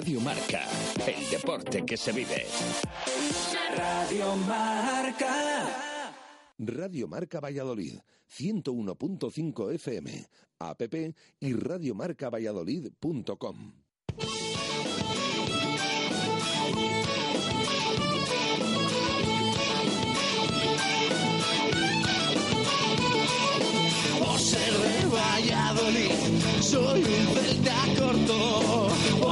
Radio Marca, el deporte que se vive. Radio Marca. Radio Marca Valladolid, 101.5 FM, app y radiomarcavalladolid.com. Valladolid, soy un.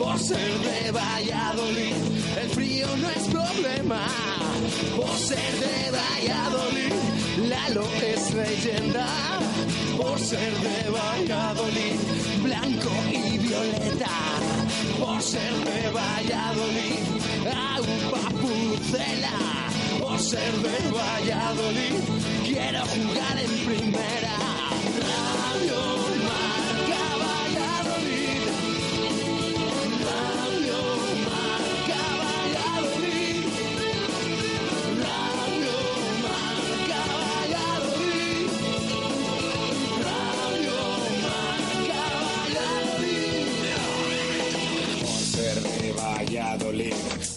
Por ser de Valladolid, el frío no es problema. Por ser de Valladolid, Lalo es leyenda. Por ser de Valladolid, blanco y violeta. Por ser de Valladolid, agua pucela. Por ser de Valladolid, quiero jugar en primera.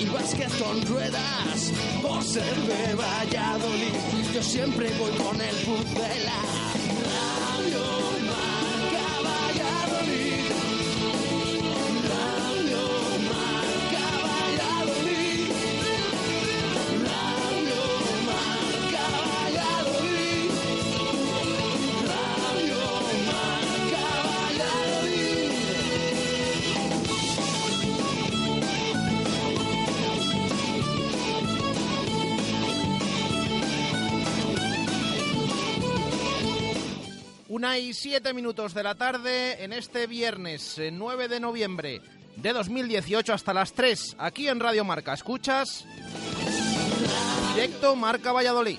y básquet con ruedas. Por ser de Valladolid, yo siempre voy con el pucela. Una y siete minutos de la tarde en este viernes eh, 9 de noviembre de 2018 hasta las 3 aquí en Radio Marca. ¿Escuchas? Directo Marca Valladolid.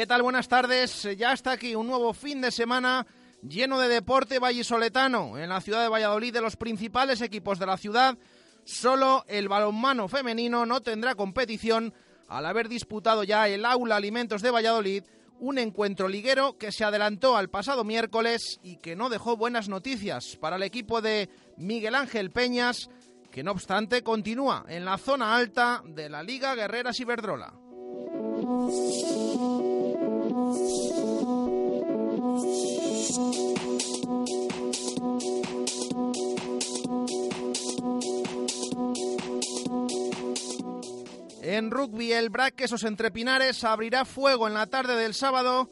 ¿Qué tal? Buenas tardes. Ya está aquí un nuevo fin de semana lleno de deporte vallisoletano en la ciudad de Valladolid de los principales equipos de la ciudad Solo el balonmano femenino no tendrá competición al haber disputado ya el Aula Alimentos de Valladolid un encuentro liguero que se adelantó al pasado miércoles y que no dejó buenas noticias para el equipo de Miguel Ángel Peñas, que no obstante continúa en la zona alta de la Liga Guerreras Iberdrola. En rugby, el Braquesos entre Pinares abrirá fuego en la tarde del sábado,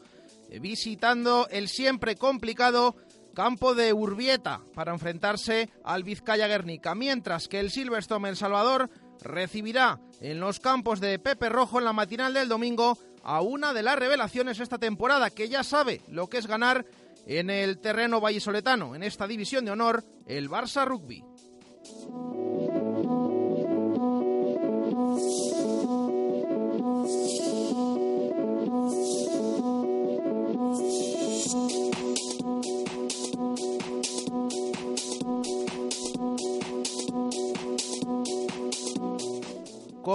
eh, visitando el siempre complicado campo de Urbieta para enfrentarse al Vizcaya Guernica, mientras que el Silverstone El Salvador recibirá en los campos de Pepe Rojo en la matinal del domingo a una de las revelaciones esta temporada, que ya sabe lo que es ganar en el terreno vallisoletano, en esta división de honor, el Barça Rugby.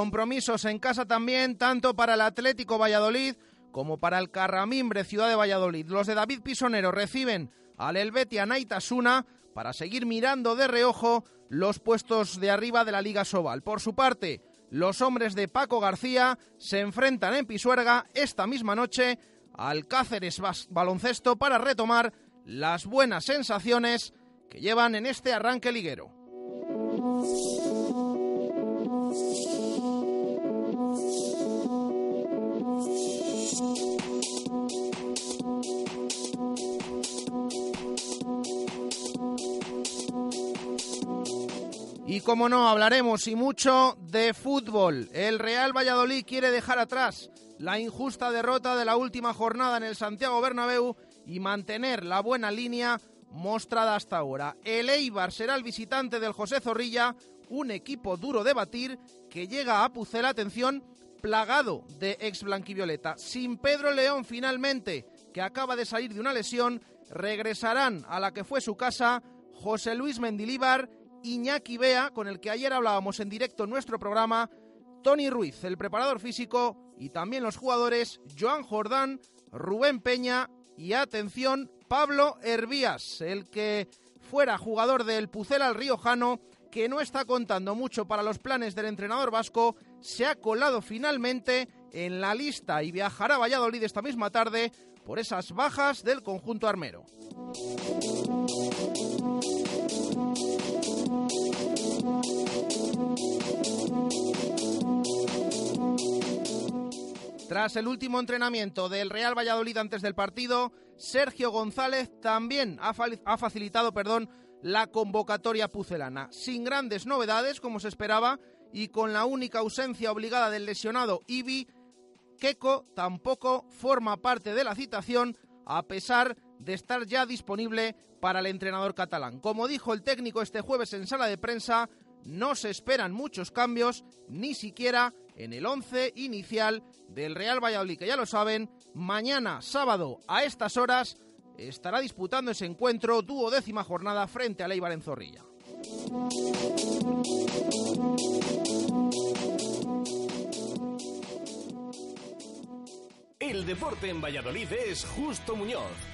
Compromisos en casa también, tanto para el Atlético Valladolid como para el Carramimbre Ciudad de Valladolid. Los de David Pisonero reciben al Helvetia Naitasuna para seguir mirando de reojo los puestos de arriba de la Liga Sobal. Por su parte, los hombres de Paco García se enfrentan en Pisuerga esta misma noche al Cáceres Baloncesto para retomar las buenas sensaciones que llevan en este arranque liguero. Y como no, hablaremos y mucho de fútbol. El Real Valladolid quiere dejar atrás la injusta derrota de la última jornada en el Santiago Bernabéu y mantener la buena línea mostrada hasta ahora. El Eibar será el visitante del José Zorrilla, un equipo duro de batir que llega a Pucela, atención, plagado de ex blanquivioleta. Sin Pedro León finalmente, que acaba de salir de una lesión, regresarán a la que fue su casa José Luis Mendilíbar Iñaki Bea, con el que ayer hablábamos en directo en nuestro programa, Tony Ruiz, el preparador físico, y también los jugadores Joan Jordán, Rubén Peña y atención, Pablo Hervías, el que fuera jugador del Pucela al Riojano, que no está contando mucho para los planes del entrenador vasco, se ha colado finalmente en la lista y viajará a Valladolid esta misma tarde por esas bajas del conjunto armero. Tras el último entrenamiento del Real Valladolid antes del partido, Sergio González también ha, facilitado perdón, la convocatoria pucelana, sin grandes novedades como se esperaba y con la única ausencia obligada del lesionado Ibi, Keco tampoco forma parte de la citación a pesar de estar ya disponible para el entrenador catalán. Como dijo el técnico este jueves en sala de prensa, no se esperan muchos cambios, ni siquiera en el once inicial del Real Valladolid, que ya lo saben, mañana sábado a estas horas estará disputando ese encuentro duodécima jornada frente a Leibar en Zorrilla. El deporte en Valladolid es Justo Muñoz.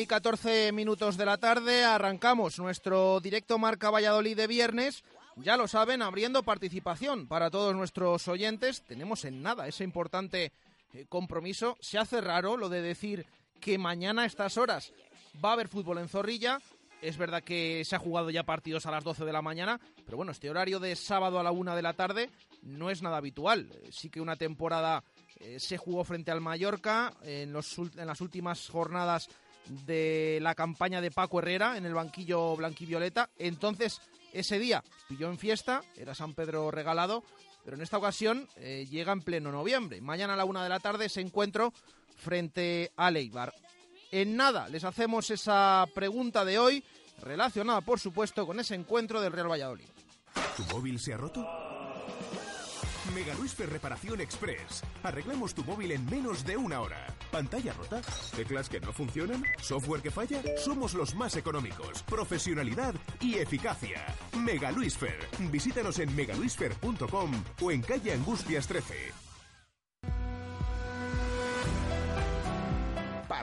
Y 14 minutos de la tarde arrancamos nuestro directo Marca Valladolid de viernes. Ya lo saben, abriendo participación para todos nuestros oyentes. Tenemos en nada ese importante eh, compromiso. Se hace raro lo de decir que mañana a estas horas va a haber fútbol en Zorrilla. Es verdad que se ha jugado ya partidos a las 12 de la mañana, pero bueno, este horario de sábado a la 1 de la tarde no es nada habitual. Sí que una temporada eh, se jugó frente al Mallorca en, los, en las últimas jornadas de la campaña de Paco Herrera en el banquillo blanquivioleta. Entonces, ese día pilló en fiesta, era San Pedro regalado, pero en esta ocasión eh, llega en pleno noviembre. Mañana a la una de la tarde se encuentro frente a Leibar. En nada les hacemos esa pregunta de hoy, relacionada por supuesto con ese encuentro del Real Valladolid. ¿Tu móvil se ha roto? Mega Reparación Express. Arreglamos tu móvil en menos de una hora. ¿Pantalla rota? ¿Teclas que no funcionan? ¿Software que falla? Somos los más económicos. Profesionalidad y eficacia. Mega Visítanos en megaluisfer.com o en calle Angustias 13.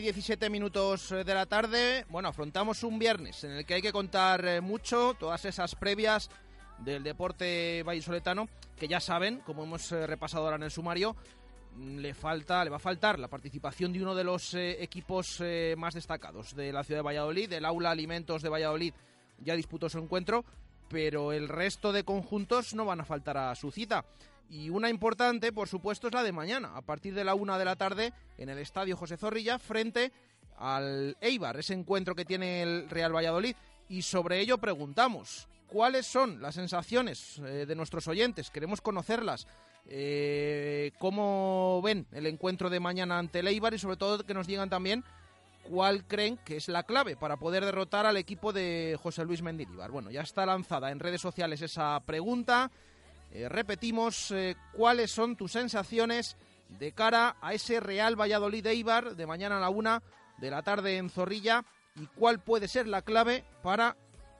y 17 minutos eh, de la tarde. Bueno, afrontamos un viernes en el que hay que contar eh, mucho, todas esas previas del deporte vallisoletano, que ya saben, como hemos eh, repasado ahora en el sumario, mm, le falta, le va a faltar la participación de uno de los equipos más destacados de la ciudad de Valladolid, el Aula Alimentos de Valladolid ya disputó su encuentro, pero el resto de conjuntos no van a faltar a su cita. Y una importante, por supuesto, es la de mañana, a partir de la una de la tarde, en el Estadio José Zorrilla, frente al Eibar, ese encuentro que tiene el Real Valladolid. Y sobre ello preguntamos, ¿cuáles son las sensaciones eh, de nuestros oyentes? Queremos conocerlas. Eh, ¿Cómo ven el encuentro de mañana ante el Eibar? Y sobre todo que nos digan también cuál creen que es la clave para poder derrotar al equipo de José Luis Mendilibar. Bueno, ya está lanzada en redes sociales esa pregunta. Eh, repetimos, eh, ¿cuáles son tus sensaciones de cara a ese Real Valladolid Eibar de mañana a la una de la tarde en Zorrilla? ¿Y cuál puede ser la clave para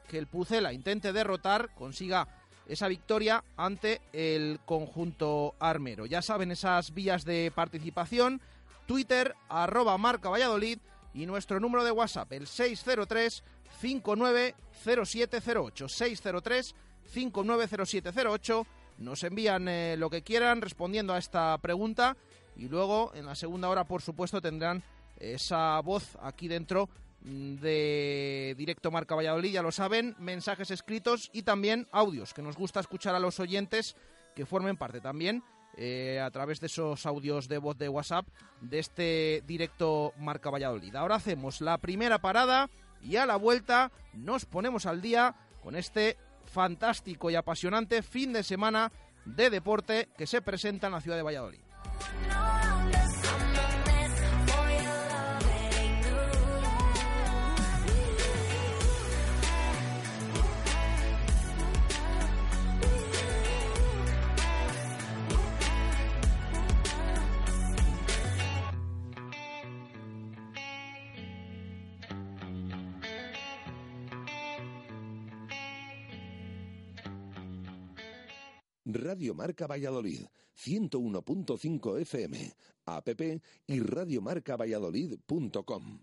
que el Pucela intente derrotar, consiga esa victoria ante el conjunto armero? Ya saben esas vías de participación, Twitter, arroba marca Valladolid y nuestro número de WhatsApp, el 603 590708 603 590708 nos envían eh, lo que quieran respondiendo a esta pregunta y luego en la segunda hora, por supuesto, tendrán esa voz aquí dentro mm, de Directo Marca Valladolid, ya lo saben, mensajes escritos y también audios, que nos gusta escuchar a los oyentes que formen parte también eh, a través de esos audios de voz de WhatsApp de este Directo Marca Valladolid. Ahora hacemos la primera parada y a la vuelta nos ponemos al día con este fantástico y apasionante fin de semana de deporte que se presenta en la ciudad de Valladolid. Radio Marca Valladolid, 101.5 FM, app y radiomarcavalladolid.com.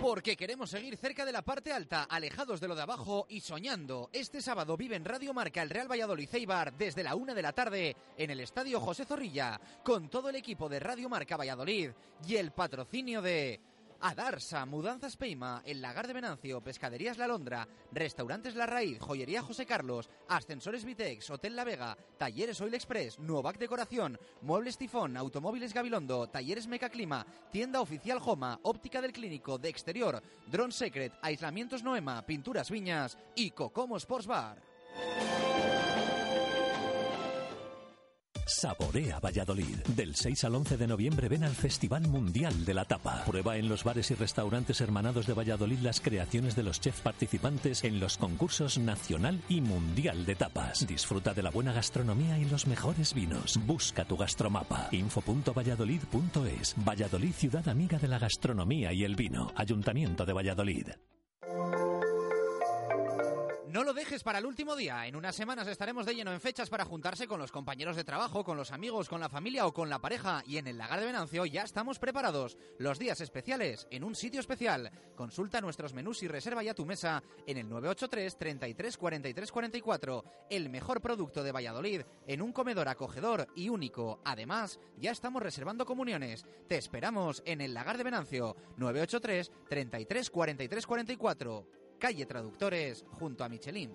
Porque queremos seguir cerca de la parte alta, alejados de lo de abajo y soñando. Este sábado vive en Radio Marca el Real Valladolid Ceibar desde la una de la tarde en el Estadio José Zorrilla, con todo el equipo de Radio Marca Valladolid y el patrocinio de Adarsa, Mudanzas Peima, El Lagar de Venancio, Pescaderías La Londra, Restaurantes La Raíz, Joyería José Carlos, Ascensores Vitex, Hotel La Vega, Talleres Oil Express, Nuovac Decoración, Muebles Tifón, Automóviles Gabilondo, Talleres Mecaclima, Tienda Oficial Joma, Óptica del Clínico, de Exterior, Drone Secret, Aislamientos Noema, Pinturas Viñas y Cocomo Sports Bar. Saborea Valladolid. Del 6 al 11 de noviembre ven al Festival Mundial de la Tapa. Prueba en los bares y restaurantes hermanados de Valladolid las creaciones de los chefs participantes en los concursos nacional y mundial de tapas. Disfruta de la buena gastronomía y los mejores vinos. Busca tu gastromapa. info.valladolid.es. Valladolid, ciudad amiga de la gastronomía y el vino. Ayuntamiento de Valladolid. No lo dejes para el último día. En unas semanas estaremos de lleno en fechas para juntarse con los compañeros de trabajo, con los amigos, con la familia o con la pareja. Y en el Lagar de Venancio ya estamos preparados. Los días especiales en un sitio especial. Consulta nuestros menús y reserva ya tu mesa en el 983 33 43 44. El mejor producto de Valladolid en un comedor acogedor y único. Además, ya estamos reservando comuniones. Te esperamos en el Lagar de Venancio 983 33 43 44 calle Traductores, junto a Michelin.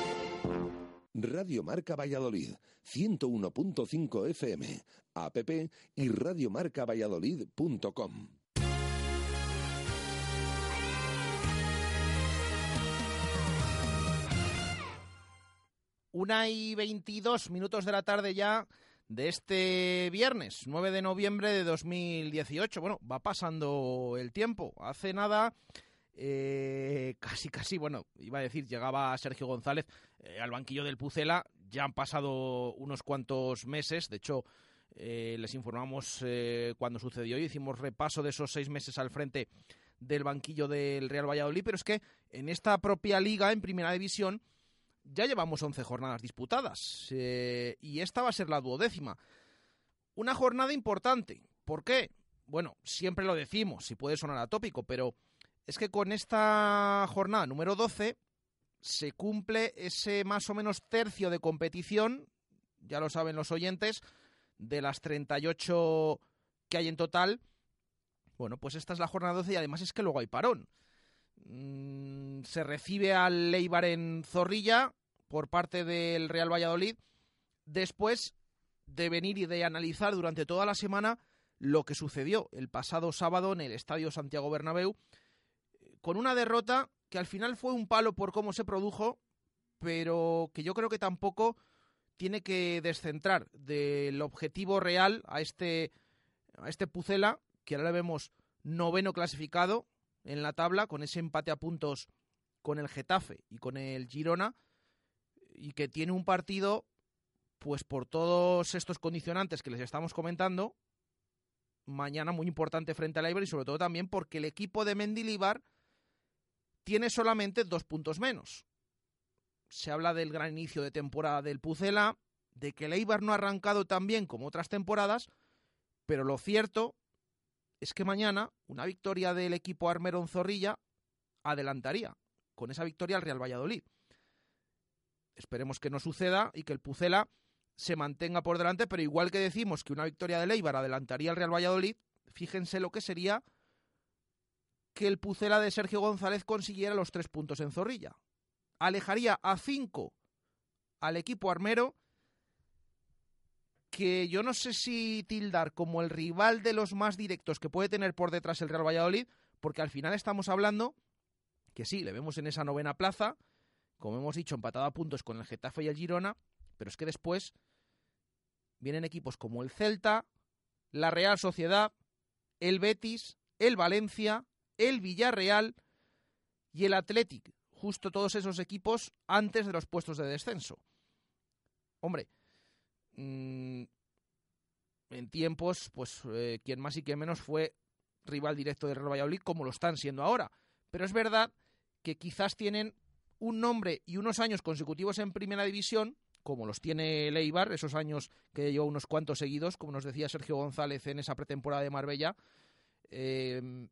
Radio Marca Valladolid, 101.5 FM, app y radiomarcavalladolid.com. Una y veintidós minutos de la tarde ya de este viernes, 9 de noviembre de 2018. Bueno, va pasando el tiempo. Hace nada eh, casi, casi, bueno, iba a decir, llegaba Sergio González eh, al banquillo del Pucela. Ya han pasado unos cuantos meses, de hecho, eh, les informamos cuando sucedió y hicimos repaso de esos seis meses al frente del banquillo del Real Valladolid, pero es que en esta propia liga, en primera división, ya llevamos 11 jornadas disputadas y esta va a ser la duodécima. Una jornada importante. ¿Por qué? Bueno, siempre lo decimos, si puede sonar atópico, pero es que con esta jornada número 12 se cumple ese más o menos tercio de competición, ya lo saben los oyentes, de las 38 que hay en total. Bueno, pues esta es la jornada 12 y además es que luego hay parón. Mm, se recibe al Leibar en Zorrilla por parte del Real Valladolid después de venir y de analizar durante toda la semana lo que sucedió el pasado sábado en el Estadio Santiago Bernabéu con una derrota que al final fue un palo por cómo se produjo, pero que yo creo que tampoco tiene que descentrar del objetivo real a este, a este Pucela, que ahora le vemos noveno clasificado en la tabla, con ese empate a puntos con el Getafe y con el Girona, y que tiene un partido, pues por todos estos condicionantes que les estamos comentando, mañana muy importante frente al Eibar y sobre todo también porque el equipo de Mendilibar tiene solamente dos puntos menos. Se habla del gran inicio de temporada del Pucela, de que el no ha arrancado tan bien como otras temporadas, pero lo cierto es que mañana una victoria del equipo Armerón Zorrilla adelantaría con esa victoria al Real Valladolid. Esperemos que no suceda y que el Pucela se mantenga por delante, pero igual que decimos que una victoria del Eibar adelantaría al Real Valladolid, fíjense lo que sería que el Pucela de Sergio González consiguiera los tres puntos en Zorrilla. Alejaría a cinco al equipo armero, que yo no sé si tildar como el rival de los más directos que puede tener por detrás el Real Valladolid, porque al final estamos hablando que sí, le vemos en esa novena plaza, como hemos dicho, empatado a puntos con el Getafe y el Girona, pero es que después vienen equipos como el Celta, la Real Sociedad, el Betis, el Valencia, el Villarreal y el Athletic, justo todos esos equipos antes de los puestos de descenso. Hombre, mm, en tiempos, pues eh, quien más y quien menos fue rival directo de Real Valladolid, como lo están siendo ahora. Pero es verdad que quizás tienen un nombre y unos años consecutivos en primera división, como los tiene Leibar, esos años que lleva unos cuantos seguidos, como nos decía Sergio González en esa pretemporada de Marbella, eh,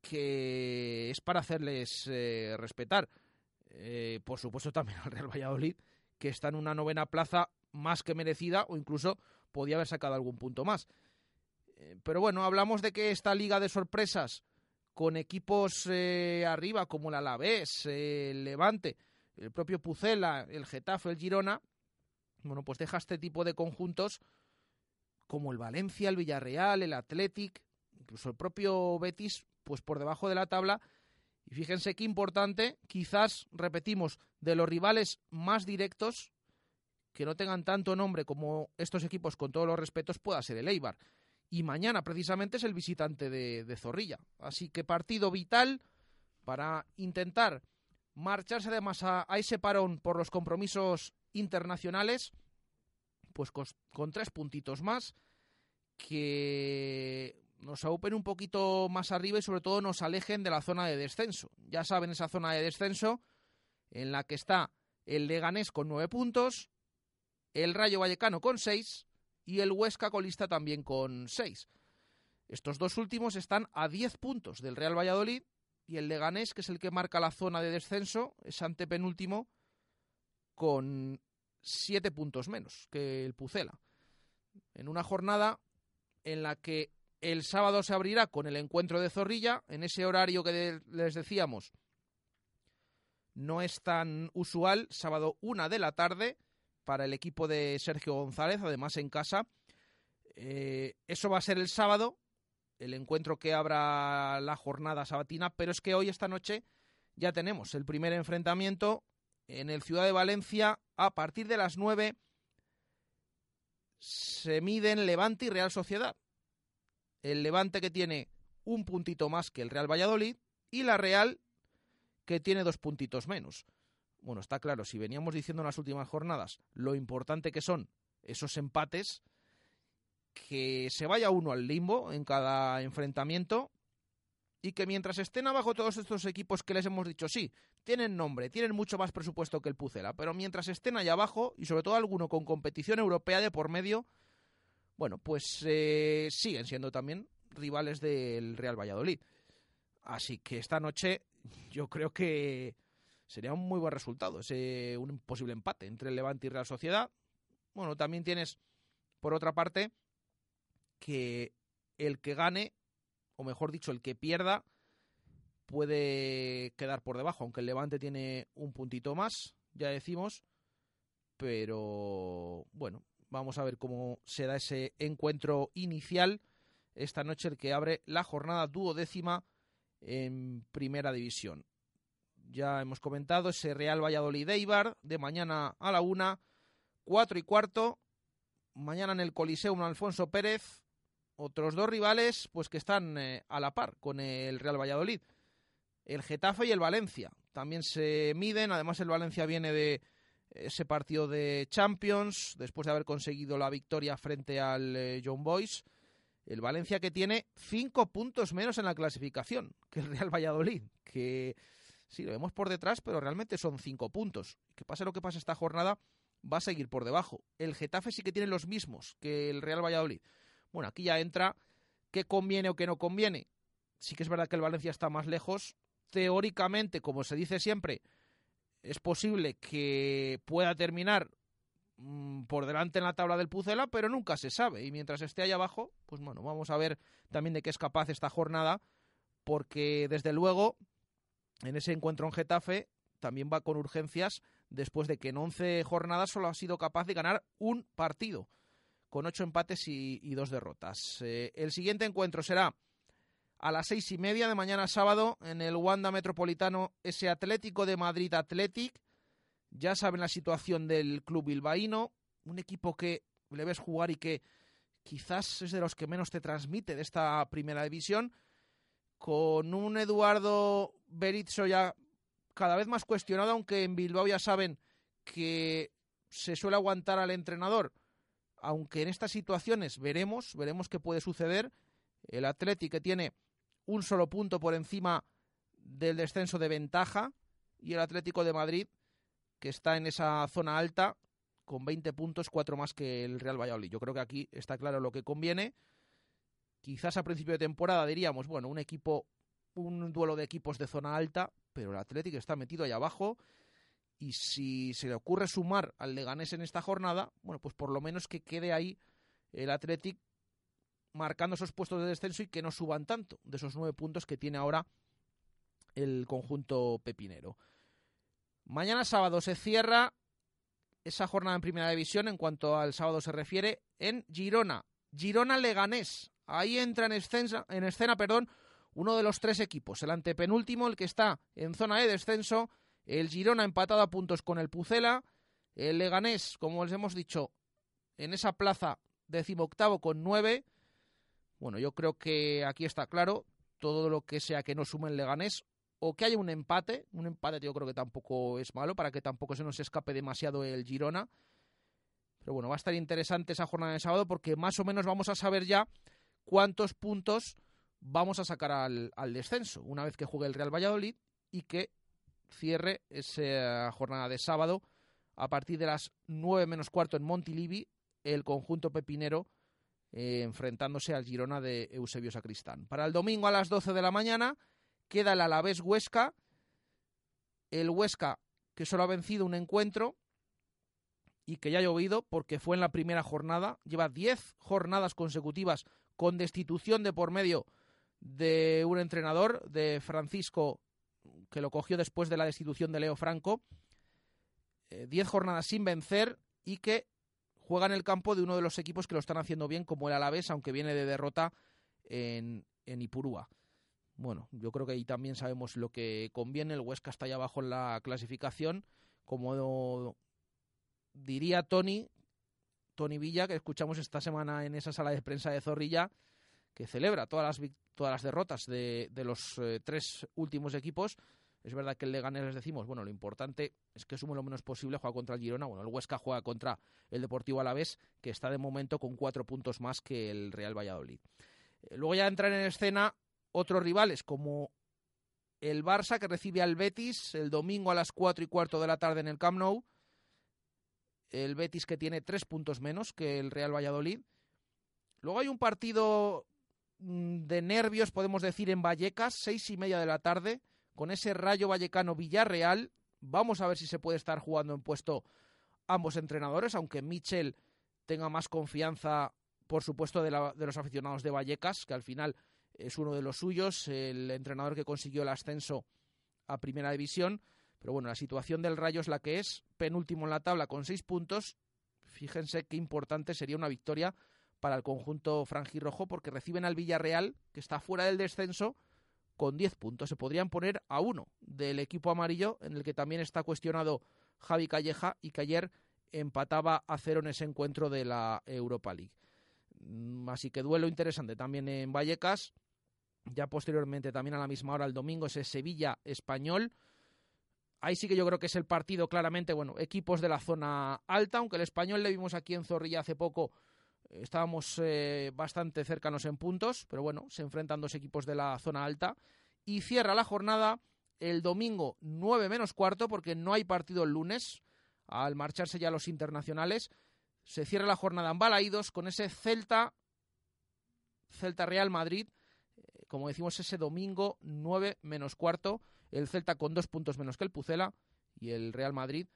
que es para hacerles eh, respetar. Eh, por supuesto también al Real Valladolid, que está en una novena plaza más que merecida o incluso podía haber sacado algún punto más. pero bueno, hablamos de que esta liga de sorpresas con equipos arriba como el Alavés, el Levante, el propio Pucela, el Getafe, el Girona, bueno, pues deja este tipo de conjuntos como el Valencia, el Villarreal, el Athletic, incluso el propio Betis, pues por debajo de la tabla. Y fíjense qué importante, quizás, repetimos, de los rivales más directos, que no tengan tanto nombre como estos equipos, con todos los respetos, pueda ser el Eibar. Y mañana, precisamente, es el visitante de, Zorrilla. Así que partido vital para intentar marcharse además a, ese parón por los compromisos internacionales, pues con, tres puntitos más, que nos aupen un poquito más arriba y sobre todo nos alejen de la zona de descenso. Ya saben, esa zona de descenso en la que está el Leganés con nueve puntos, el Rayo Vallecano con seis y el Huesca colista también con seis. Estos dos últimos están a diez puntos del Real Valladolid y el Leganés, que es el que marca la zona de descenso, es antepenúltimo con siete puntos menos que el Pucela. En una jornada en la que el sábado se abrirá con el encuentro de Zorrilla, en ese horario que les decíamos no es tan usual, sábado una de la tarde para el equipo de Sergio González, además en casa. Eh, eso va a ser el sábado el encuentro que abra la jornada sabatina, pero es que hoy, esta noche, ya tenemos el primer enfrentamiento en el Ciudad de Valencia a partir de las 9 se miden Levante y Real Sociedad. El Levante que tiene un puntito más que el Real Valladolid y la Real que tiene dos puntitos menos. Bueno, está claro, si veníamos diciendo en las últimas jornadas lo importante que son esos empates, que se vaya uno al limbo en cada enfrentamiento y que mientras estén abajo todos estos equipos que les hemos dicho, sí, tienen nombre, tienen mucho más presupuesto que el Pucela, pero mientras estén allá abajo, y sobre todo alguno con competición europea de por medio, bueno, pues eh, siguen siendo también rivales del Real Valladolid. Así que esta noche yo creo que sería un muy buen resultado, ese, un posible empate entre el Levante y Real Sociedad. Bueno, también tienes, por otra parte, que el que gane, o mejor dicho, el que pierda, puede quedar por debajo, aunque el Levante tiene un puntito más, ya decimos, pero bueno, vamos a ver cómo se da ese encuentro inicial esta noche, el que abre la jornada duodécima en Primera División. Ya hemos comentado ese Real Valladolid-Eibar de mañana a la una, cuatro y cuarto, mañana en el Coliseum Alfonso Pérez, otros dos rivales pues que están eh, a la par con el Real Valladolid. El Getafe y el Valencia. También se miden, además el Valencia viene de ese partido de Champions, después de haber conseguido la victoria frente al eh, John Boys. El Valencia que tiene cinco puntos menos en la clasificación que el Real Valladolid, que sí, lo vemos por detrás, pero realmente son cinco puntos. Que pase lo que pase esta jornada, va a seguir por debajo. El Getafe sí que tiene los mismos que el Real Valladolid. Bueno, aquí ya entra qué conviene o qué no conviene. Sí que es verdad que el Valencia está más lejos. Teóricamente, como se dice siempre, es posible que pueda terminar mm, por delante en la tabla del Pucela, pero nunca se sabe. Y mientras esté ahí abajo, pues bueno, vamos a ver también de qué es capaz esta jornada, porque desde luego en ese encuentro en Getafe también va con urgencias después de que en 11 jornadas solo ha sido capaz de ganar un partido con ocho empates y, dos derrotas. Eh, el siguiente encuentro será a las seis y media de mañana sábado en el Wanda Metropolitano, ese Atlético de Madrid Athletic. Ya saben la situación del club bilbaíno, un equipo que le ves jugar y que quizás es de los que menos te transmite de esta primera división, con un Eduardo Berizzo ya cada vez más cuestionado, aunque en Bilbao ya saben que se suele aguantar al entrenador, aunque en estas situaciones veremos, veremos qué puede suceder. El Atleti que tiene un solo punto por encima del descenso de ventaja y el Atlético de Madrid que está en esa zona alta con 20 puntos, cuatro más que el Real Valladolid. Yo creo que aquí está claro lo que conviene. Quizás a principio de temporada diríamos, bueno, un equipo, un duelo de equipos de zona alta, pero el Atlético está metido ahí abajo y si se le ocurre sumar al Leganés en esta jornada, bueno, pues por lo menos que quede ahí el Athletic marcando esos puestos de descenso y que no suban tanto de esos nueve puntos que tiene ahora el conjunto pepinero. Mañana sábado se cierra esa jornada en primera división en cuanto al sábado se refiere en Girona. Girona Leganés. Ahí entra en escena, en escena perdón, uno de los tres equipos. El antepenúltimo, el que está en zona de descenso, el Girona empatado a puntos con el Pucela. El Leganés, como les hemos dicho, en esa plaza decimoctavo con nueve. Bueno, yo creo que aquí está claro. Todo lo que sea que no sume el Leganés o que haya un empate. Un empate yo creo que tampoco es malo para que tampoco se nos escape demasiado el Girona. Pero bueno, va a estar interesante esa jornada de sábado porque más o menos vamos a saber ya cuántos puntos vamos a sacar al, al descenso una vez que juegue el Real Valladolid y que cierre esa jornada de sábado a partir de las 9 menos cuarto en Montilivi, el conjunto pepinero eh, enfrentándose al Girona de Eusebio Sacristán. Para el domingo a las 12 de la mañana queda el Alavés Huesca, el Huesca que solo ha vencido un encuentro y que ya ha llovido porque fue en la primera jornada, lleva 10 jornadas consecutivas con destitución de por medio de un entrenador, de Francisco que lo cogió después de la destitución de Leo Franco. Eh, diez jornadas sin vencer y que juega en el campo de uno de los equipos que lo están haciendo bien, como el Alavés, aunque viene de derrota en, en Ipurúa. Bueno, yo creo que ahí también sabemos lo que conviene. El Huesca está allá abajo en la clasificación. Como diría Tony, Tony Villa, que escuchamos esta semana en esa sala de prensa de Zorrilla, que celebra todas las, todas las derrotas de, de los eh, tres últimos equipos. Es verdad que el Leganés les decimos, bueno, lo importante es que sume lo menos posible, juega contra el Girona, bueno, el Huesca juega contra el Deportivo Alavés, que está de momento con cuatro puntos más que el Real Valladolid. Eh, luego ya entran en escena otros rivales, como el Barça, que recibe al Betis el domingo a las cuatro y cuarto de la tarde en el Camp Nou. El Betis que tiene tres puntos menos que el Real Valladolid. Luego hay un partido Mm, de nervios, podemos decir, en Vallecas, seis y media de la tarde, con ese Rayo Vallecano Villarreal. Vamos a ver si se puede estar jugando en puesto ambos entrenadores, aunque Michel tenga más confianza, por supuesto, de, de los aficionados de Vallecas, que al final es uno de los suyos, el entrenador que consiguió el ascenso a Primera División. Pero bueno, la situación del Rayo es la que es, penúltimo en la tabla con seis puntos. Fíjense qué importante sería una victoria para el conjunto franjirrojo porque reciben al Villarreal, que está fuera del descenso, con 10 puntos. Se podrían poner a uno del equipo amarillo, en el que también está cuestionado Javi Calleja y que ayer empataba a cero en ese encuentro de la Europa League. Mm, así que duelo interesante también en Vallecas. Ya posteriormente, también a la misma hora, el domingo, ese Sevilla español. Ahí sí que yo creo que es el partido claramente, bueno, equipos de la zona alta, aunque el español le vimos aquí en Zorrilla hace poco Estábamos eh, bastante cercanos en puntos, pero bueno, se enfrentan dos equipos de la zona alta. Y cierra la jornada el domingo 9 menos cuarto, porque no hay partido el lunes, al marcharse ya los internacionales. Se cierra la jornada en Balaídos con ese Celta, Celta Real Madrid, eh, como decimos, ese domingo 9 menos cuarto. El Celta con dos puntos menos que el Pucela y el Real Madrid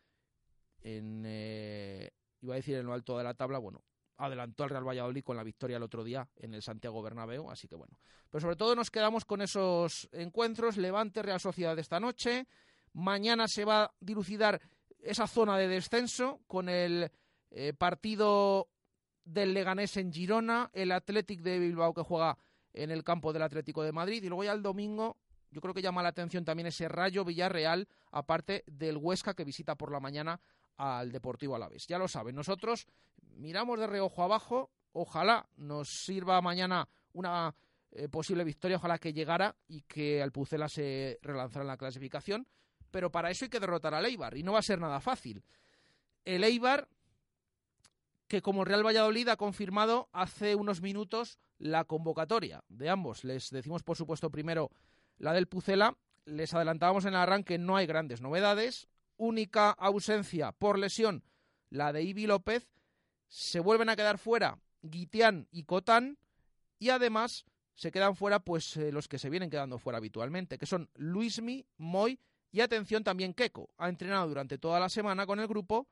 en, eh, iba a decir en lo alto de la tabla, bueno, adelantó al Real Valladolid con la victoria el otro día en el Santiago Bernabéu, así que bueno. Pero sobre todo nos quedamos con esos encuentros, Levante Real Sociedad esta noche, mañana se va a dilucidar esa zona de descenso con el eh, partido del Leganés en Girona, el Athletic de Bilbao que juega en el campo del Atlético de Madrid. Y luego ya el domingo yo creo que llama la atención también ese Rayo Villarreal, aparte del Huesca que visita por la mañana al Deportivo Alavés. Ya lo saben, nosotros miramos de reojo abajo, ojalá nos sirva mañana una eh, posible victoria, ojalá que llegara y que al Pucela se relanzara en la clasificación. Pero para eso hay que derrotar al Eibar y no va a ser nada fácil. El Eibar, que como Real Valladolid ha confirmado hace unos minutos la convocatoria de ambos. Les decimos, por supuesto, primero la del Pucela. Les adelantábamos en el arranque, no hay grandes novedades. Única ausencia por lesión, la de Ibi López. Se vuelven a quedar fuera Guitián y Cotán. Y además se quedan fuera pues eh, los que se vienen quedando fuera habitualmente, que son Luismi, Moy y atención también Keco. Ha entrenado durante toda la semana con el grupo,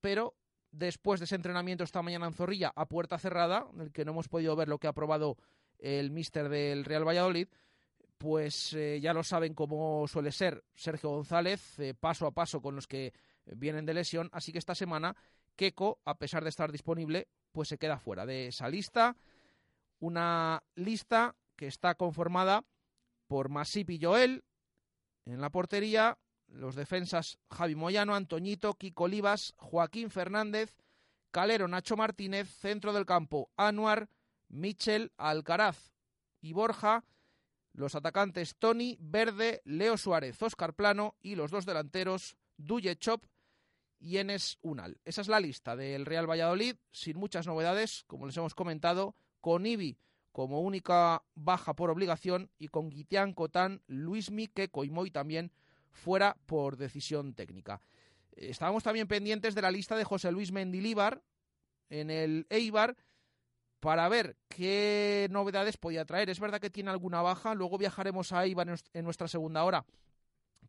pero después de ese entrenamiento esta mañana en Zorrilla a puerta cerrada, en el que no hemos podido ver lo que ha probado el míster del Real Valladolid, pues eh, ya lo saben cómo suele ser Sergio González, eh, paso a paso con los que vienen de lesión, así que esta semana Keco, a pesar de estar disponible, pues se queda fuera de esa lista, una lista que está conformada por Masip y Joel en la portería, los defensas Javi Moyano, Antoñito, Kiko Olivas, Joaquín Fernández, Calero, Nacho Martínez, centro del campo, Anuar, Michel, Alcaraz y Borja, los atacantes Tony, Verde, Leo Suárez, Oscar Plano y los dos delanteros Duye Chop y Enes Unal. Esa es la lista del Real Valladolid, sin muchas novedades, como les hemos comentado, con Ibi como única baja por obligación y con Guitián, Cotán, Luismi, Keco y también fuera por decisión técnica. Estábamos también pendientes de la lista de José Luis Mendilíbar en el Eibar para ver qué novedades podía traer. Es verdad que tiene alguna baja, luego viajaremos a Eibar en nuestra segunda hora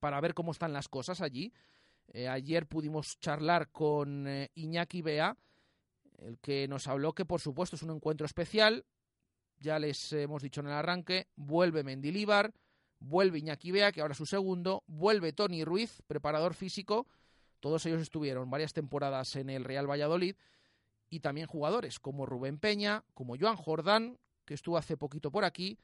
para ver cómo están las cosas allí. Eh, ayer pudimos charlar con eh, Iñaki Bea, el que nos habló que por supuesto es un encuentro especial. Ya les hemos dicho en el arranque, vuelve Mendilíbar, vuelve Iñaki Bea, que ahora es su segundo, vuelve Tony Ruiz, preparador físico. Todos ellos estuvieron varias temporadas en el Real Valladolid y también jugadores como Rubén Peña, como Joan Jordán, que estuvo hace poquito por aquí.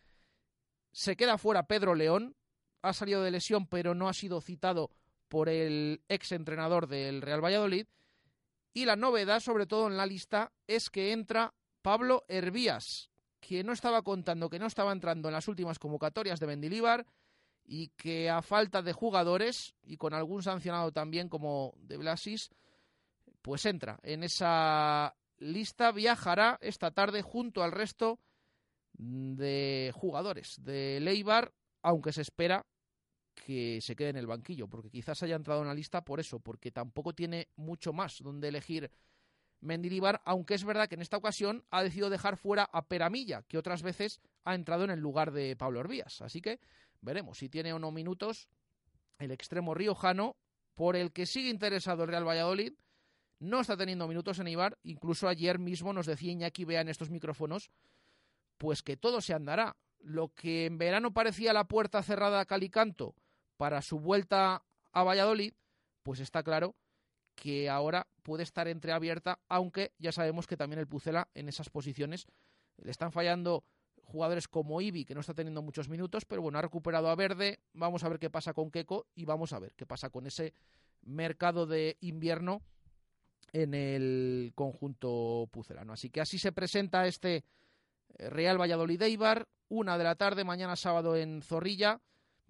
Se queda fuera Pedro León, ha salido de lesión pero no ha sido citado por el ex entrenador del Real Valladolid. Y la novedad, sobre todo en la lista, es que entra Pablo Hervías, que no estaba contando, que no estaba entrando en las últimas convocatorias de Mendilíbar y que a falta de jugadores y con algún sancionado también como de Blasis, pues entra en esa lista, viajará esta tarde junto al resto de jugadores de Leibar, aunque se espera que se quede en el banquillo, porque quizás haya entrado en la lista por eso, porque tampoco tiene mucho más donde elegir Mendilibar, aunque es verdad que en esta ocasión ha decidido dejar fuera a Peramilla, que otras veces ha entrado en el lugar de Pablo Orbías. Así que veremos si tiene o no minutos el extremo riojano, por el que sigue interesado el Real Valladolid. No está teniendo minutos en Ibar, incluso ayer mismo nos decía Iñaki Bea en estos micrófonos, pues que todo se andará. Lo que en verano parecía la puerta cerrada a Calicanto para su vuelta a Valladolid, pues está claro que ahora puede estar entreabierta, aunque ya sabemos que también el Pucela en esas posiciones le están fallando jugadores como Ibi, que no está teniendo muchos minutos, pero bueno, ha recuperado a Verde, vamos a ver qué pasa con Keco y vamos a ver qué pasa con ese mercado de invierno en el conjunto pucelano. Así que así se presenta este eh, Real Valladolid Eibar, una de la tarde, mañana sábado en Zorrilla,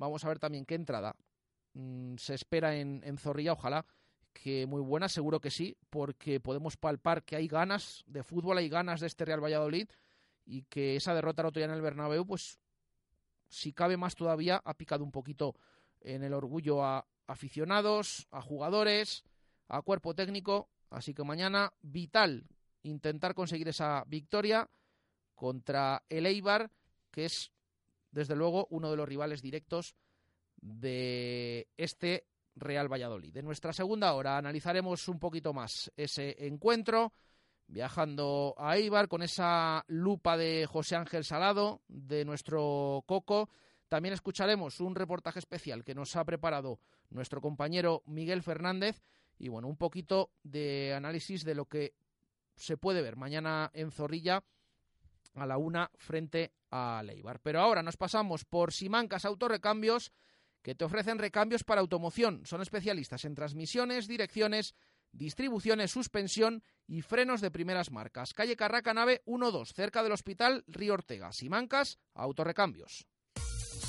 Vamos a ver también qué entrada mm, se espera en, Zorrilla, ojalá que muy buena, seguro que sí, porque podemos palpar que hay ganas de fútbol, hay ganas de este Real Valladolid y que esa derrota otro día en el Bernabéu, pues si cabe más todavía, ha picado un poquito en el orgullo a aficionados, a jugadores, a cuerpo técnico, así que mañana vital intentar conseguir esa victoria contra el Eibar, que es desde luego, uno de los rivales directos de este Real Valladolid. En nuestra segunda hora analizaremos un poquito más ese encuentro, viajando a Eibar con esa lupa de José Ángel Salado, de nuestro Coco. También escucharemos un reportaje especial que nos ha preparado nuestro compañero Miguel Fernández y bueno, un poquito de análisis de lo que se puede ver mañana en Zorrilla a la una frente a Leibar. Pero ahora nos pasamos por Simancas Autorrecambios, que te ofrecen recambios para automoción. Son especialistas en transmisiones, direcciones, distribuciones, suspensión y frenos de primeras marcas. Calle Carraca, nave 1-2, cerca del Hospital Río Ortega. Simancas, autorrecambios.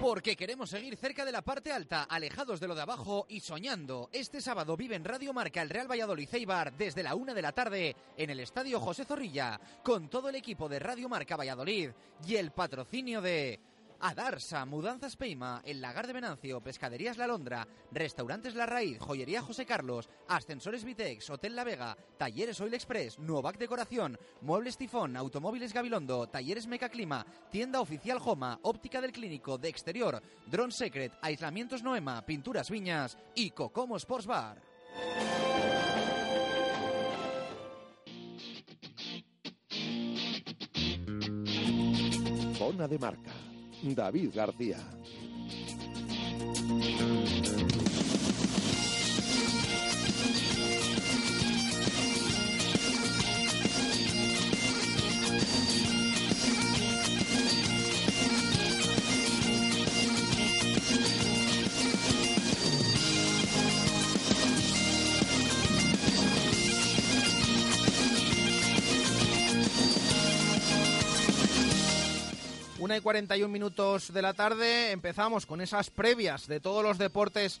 Porque queremos seguir cerca de la parte alta, alejados de lo de abajo y soñando. Este sábado vive en Radio Marca el Real Valladolid Ceibar desde la una de la tarde en el Estadio José Zorrilla, con todo el equipo de Radio Marca Valladolid y el patrocinio de Adarsa, Mudanzas Peima, El Lagar de Venancio, Pescaderías La Londra, Restaurantes La Raíz, Joyería José Carlos, Ascensores Vitex, Hotel La Vega, Talleres Oil Express, Nuovac Decoración, Muebles Tifón, Automóviles Gabilondo, Talleres Mecaclima, Tienda Oficial Joma, Óptica del Clínico, de Exterior, Drone Secret, Aislamientos Noema, Pinturas Viñas y Cocomo Sports Bar. Zona de marca. David García. Una y 41 minutos de la tarde empezamos con esas previas de todos los deportes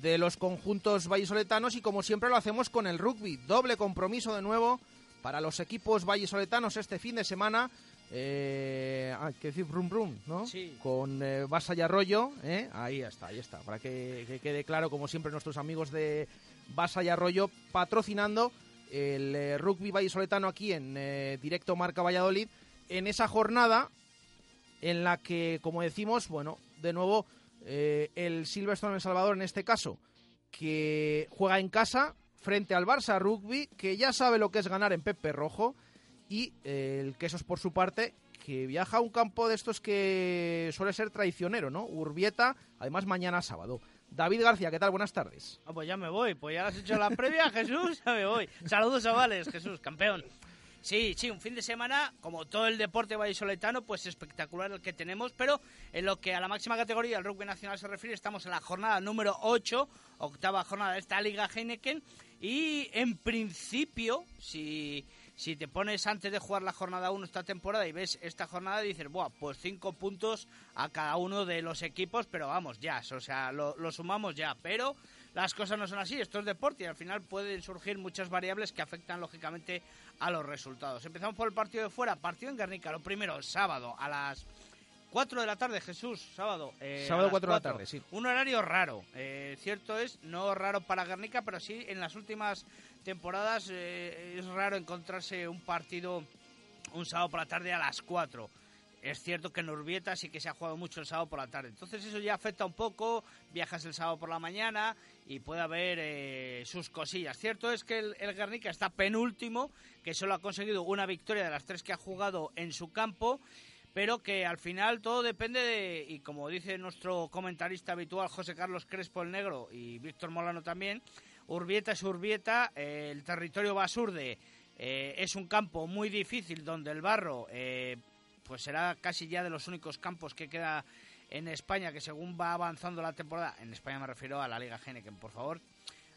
de los conjuntos vallisoletanos y como siempre lo hacemos con el rugby. Doble compromiso de nuevo para los equipos vallisoletanos este fin de semana. Eh, hay que decir brum brum, ¿no? Sí. Con eh, Basa y Arroyo, ¿eh? ahí está, ahí está, para que, que quede claro, como siempre, nuestros amigos de Basa y Arroyo patrocinando el eh, rugby vallisoletano aquí en eh, directo Marca Valladolid en esa jornada en la que, como decimos, bueno, de nuevo, eh, el Silverstone El Salvador en este caso, que juega en casa frente al Barça Rugby, que ya sabe lo que es ganar en Pepe Rojo, y eh, el Quesos por su parte, que viaja a un campo de estos que suele ser traicionero, ¿no? Urbieta, además mañana sábado. David García, ¿qué tal? Buenas tardes. Ah, pues ya me voy, pues ya has hecho la previa, Jesús, ya me voy. Saludos, chavales, Jesús, campeón. Sí, sí, un fin de semana, como todo el deporte vallisoletano, pues espectacular el que tenemos, pero en lo que a la máxima categoría del rugby nacional se refiere, estamos en la jornada número 8, octava jornada de esta Liga Heineken, y en principio, si, si te pones antes de jugar la jornada 1 esta temporada y ves esta jornada, dices, Buah, pues 5 puntos a cada uno de los equipos, pero vamos, ya, o sea, lo, lo sumamos ya, pero las cosas no son así, esto es deporte y al final pueden surgir muchas variables que afectan lógicamente a los resultados. Empezamos por el partido de fuera, partido en Guernica, lo primero, el sábado a las 4 de la tarde, Jesús, sábado. eh, Sábado a las 4 de la 4. tarde, sí. Un horario raro, eh, cierto es, no raro para Guernica, pero sí en las últimas temporadas eh, es raro encontrarse un partido un sábado por la tarde a las 4. Es cierto que en Urbieta sí que se ha jugado mucho el sábado por la tarde. Entonces eso ya afecta un poco. Viajas el sábado por la mañana y puede haber eh, sus cosillas. Cierto es que el, Guernica está penúltimo, que solo ha conseguido una victoria de las tres que ha jugado en su campo, pero que al final todo depende de, y como dice nuestro comentarista habitual José Carlos Crespo el Negro y Víctor Molano también, Urbieta es Urbieta, eh, el territorio basurde eh, es un campo muy difícil donde el barro pues será casi ya de los únicos campos que queda en España que según va avanzando la temporada, en España me refiero a la Liga Heineken, por favor,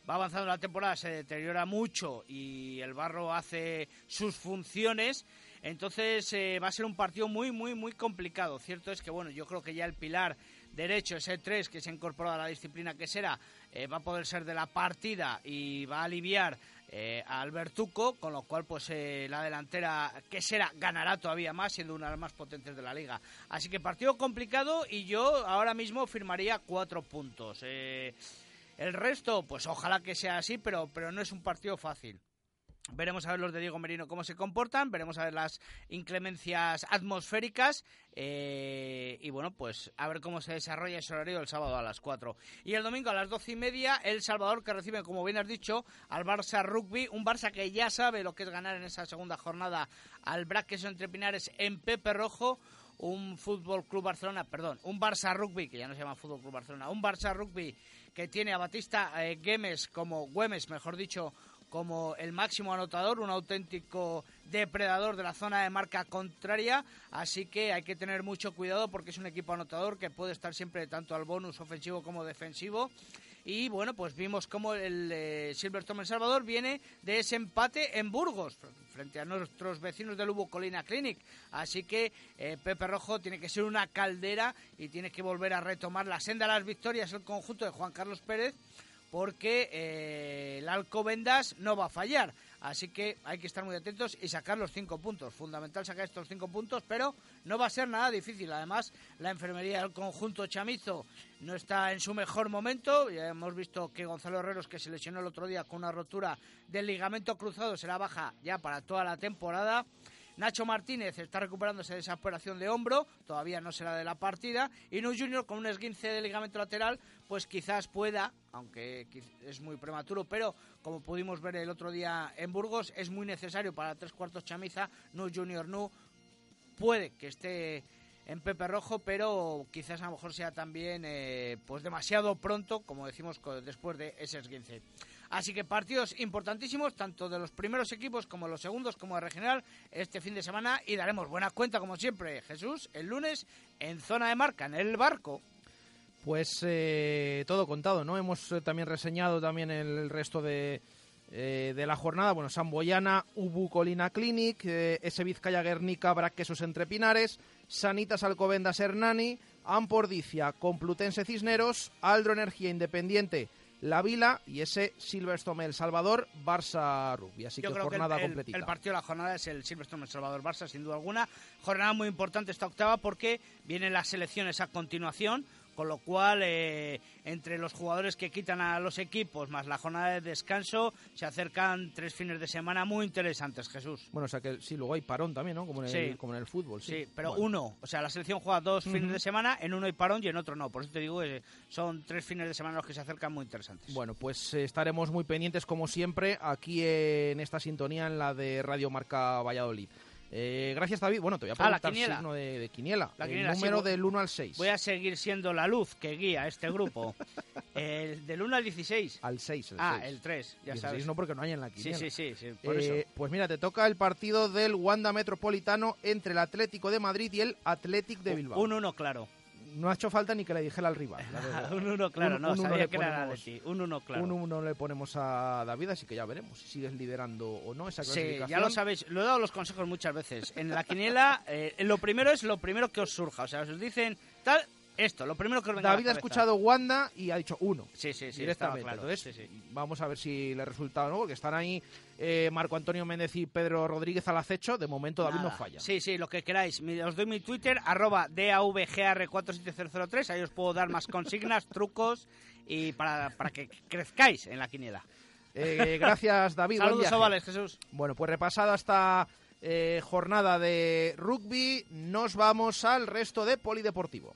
va avanzando la temporada, se deteriora mucho y el barro hace sus funciones, entonces eh, va a ser un partido muy, muy, muy complicado. Cierto es que, bueno, yo creo que ya el pilar derecho, ese 3 que se ha incorporado a la disciplina que será, eh, va a poder ser de la partida y va a aliviar eh, a Albertuco, con lo cual pues eh, la delantera que será ganará todavía más, siendo una de las más potentes de la liga. Así que partido complicado y yo ahora mismo firmaría cuatro puntos. Eh, el resto, pues ojalá que sea así, pero, pero no es un partido fácil. Veremos a ver los de Diego Merino cómo se comportan, veremos a ver las inclemencias atmosféricas eh, y bueno, pues a ver cómo se desarrolla ese horario el sábado a las 4. Y el domingo a las 12 y media, El Salvador que recibe, como bien has dicho, al Barça Rugby, un Barça que ya sabe lo que es ganar en esa segunda jornada al Braques entre Pinares en Pepe Rojo un Fútbol Club Barcelona, perdón, un Barça Rugby, que ya no se llama Fútbol Club Barcelona, un Barça Rugby que tiene a Batista eh, Güemes como Güemes, mejor dicho, como el máximo anotador, un auténtico depredador de la zona de marca contraria, así que hay que tener mucho cuidado porque es un equipo anotador que puede estar siempre tanto al bonus ofensivo como defensivo. Y bueno, pues vimos cómo el eh, Silverstone El Salvador viene de ese empate en Burgos, frente a nuestros vecinos del Lugo Colina Clinic. Así que eh, Pepe Rojo tiene que ser una caldera y tiene que volver a retomar la senda de las victorias el conjunto de Juan Carlos Pérez porque eh, el Alcobendas no va a fallar. Así que hay que estar muy atentos y sacar los cinco puntos. Fundamental sacar estos cinco puntos, pero no va a ser nada difícil. Además, la enfermería del conjunto chamizo no está en su mejor momento. Ya hemos visto que Gonzalo Herreros, que se lesionó el otro día con una rotura del ligamento cruzado, será baja ya para toda la temporada. Nacho Martínez está recuperándose de esa operación de hombro, todavía no será de la partida. Y No Junior con un esguince de ligamento lateral, pues quizás pueda, aunque es muy prematuro, pero como pudimos ver el otro día en Burgos, es muy necesario para tres cuartos chamiza. No Junior No puede que esté en Pepe Rojo, pero quizás a lo mejor sea también eh, pues demasiado pronto, como decimos después de ese esguince. Así que partidos importantísimos, tanto de los primeros equipos como los segundos, como de regional, este fin de semana. Y daremos buena cuenta, como siempre, Jesús, el lunes en zona de marca, en el barco. Pues eh, todo contado, ¿no? Hemos eh, también reseñado también el, resto de, eh, de la jornada. Bueno, Samboyana, Ubu Colina Clinic, ese Vizcaya Guernica, Braquesos Entre Pinares, Sanitas Alcobendas Hernani, Ampordicia, Complutense Cisneros, Aldro Energía Independiente, la Vila y ese Silverstone El Salvador Barça Rugby. Así que jornada el, completita. El partido de la jornada es el Silverstone El Salvador Barça, sin duda alguna. Jornada muy importante esta octava porque vienen las selecciones a continuación con lo cual eh, entre los jugadores que quitan a los equipos más la jornada de descanso se acercan tres fines de semana muy interesantes, Jesús. Bueno, o sea que sí, luego hay parón también, ¿no? Como en el, como en el fútbol. Sí, pero uno, o sea, la selección juega dos fines de semana, en uno hay parón y en otro no. Por eso te digo que son tres fines de semana los que se acercan muy interesantes. Bueno, pues eh, estaremos muy pendientes como siempre aquí en esta sintonía en la de Radio Marca Valladolid. Eh, gracias, David. Bueno, te voy a preguntar ah, la signo de, de quiniela. el número del 1 al 6. Voy a seguir siendo la luz que guía este grupo. el del 1 al 16. Al 6. El ah, el 3, ya sabes. no porque no hay en la quiniela. Sí, sí, sí, por eh, eso. Pues mira, te toca el partido del Wanda Metropolitano entre el Atlético de Madrid y el Athletic de Bilbao. Un 1, claro no ha hecho falta ni que le dijera al rival. un 1 claro, no, sabía que era de ti. Un 1 claro. Un 1 le ponemos a David, así que ya veremos si sigues liderando o no esa clasificación. Sí, ya lo sabéis, lo he dado los consejos muchas veces. En la quiniela, eh, lo primero es lo primero que os surja. O sea, os dicen tal, esto, lo primero que os venga David ha escuchado Wanda y ha dicho uno. Sí, sí, sí. Directamente. Claro. Entonces, vamos a ver si le resulta o no, porque están ahí eh, Marco Antonio Méndez y Pedro Rodríguez al acecho. De momento David no falla. Sí, sí, lo que queráis. Os doy mi Twitter, arroba DAVGR47003. Ahí os puedo dar más consignas, trucos y para, para que crezcáis en la quiniela. Eh, gracias, David. Saludos, ovales, Jesús. Bueno, pues repasada esta eh, jornada de rugby, nos vamos al resto de polideportivo.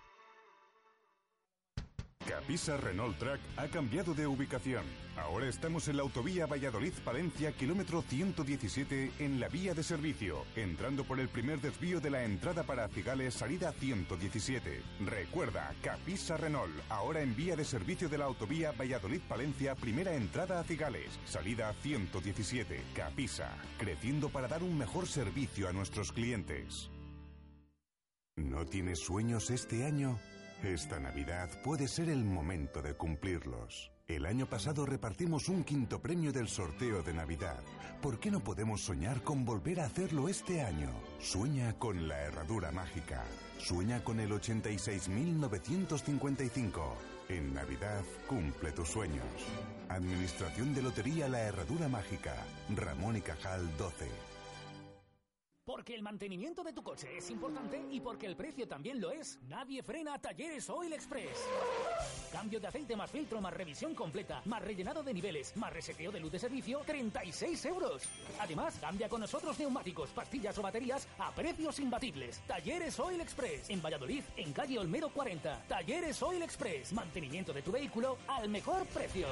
Capisa Renault Track ha cambiado de ubicación. Ahora estamos en la autovía Valladolid-Palencia, kilómetro 117, en la vía de servicio, entrando por el primer desvío de la entrada para Cigales, salida 117. Recuerda, Capisa Renault, ahora en vía de servicio de la autovía Valladolid-Palencia, primera entrada a Cigales, salida 117. Capisa, creciendo para dar un mejor servicio a nuestros clientes. ¿No tienes sueños este año? Esta Navidad puede ser el momento de cumplirlos. El año pasado repartimos un quinto premio del sorteo de Navidad. ¿Por qué no podemos soñar con volver a hacerlo este año? Sueña con la herradura mágica. Sueña con el 86.955. En Navidad cumple tus sueños. Administración de Lotería La Herradura Mágica. Ramón y Cajal 12. Porque el mantenimiento de tu coche es importante y porque el precio también lo es, nadie frena a Talleres Oil Express. Cambio de aceite más filtro, más revisión completa, más rellenado de niveles, más reseteo de luz de servicio, 36 euros. Además, cambia con nosotros neumáticos, pastillas o baterías a precios imbatibles. Talleres Oil Express, en Valladolid, en calle Olmedo 40. Talleres Oil Express, mantenimiento de tu vehículo al mejor precio.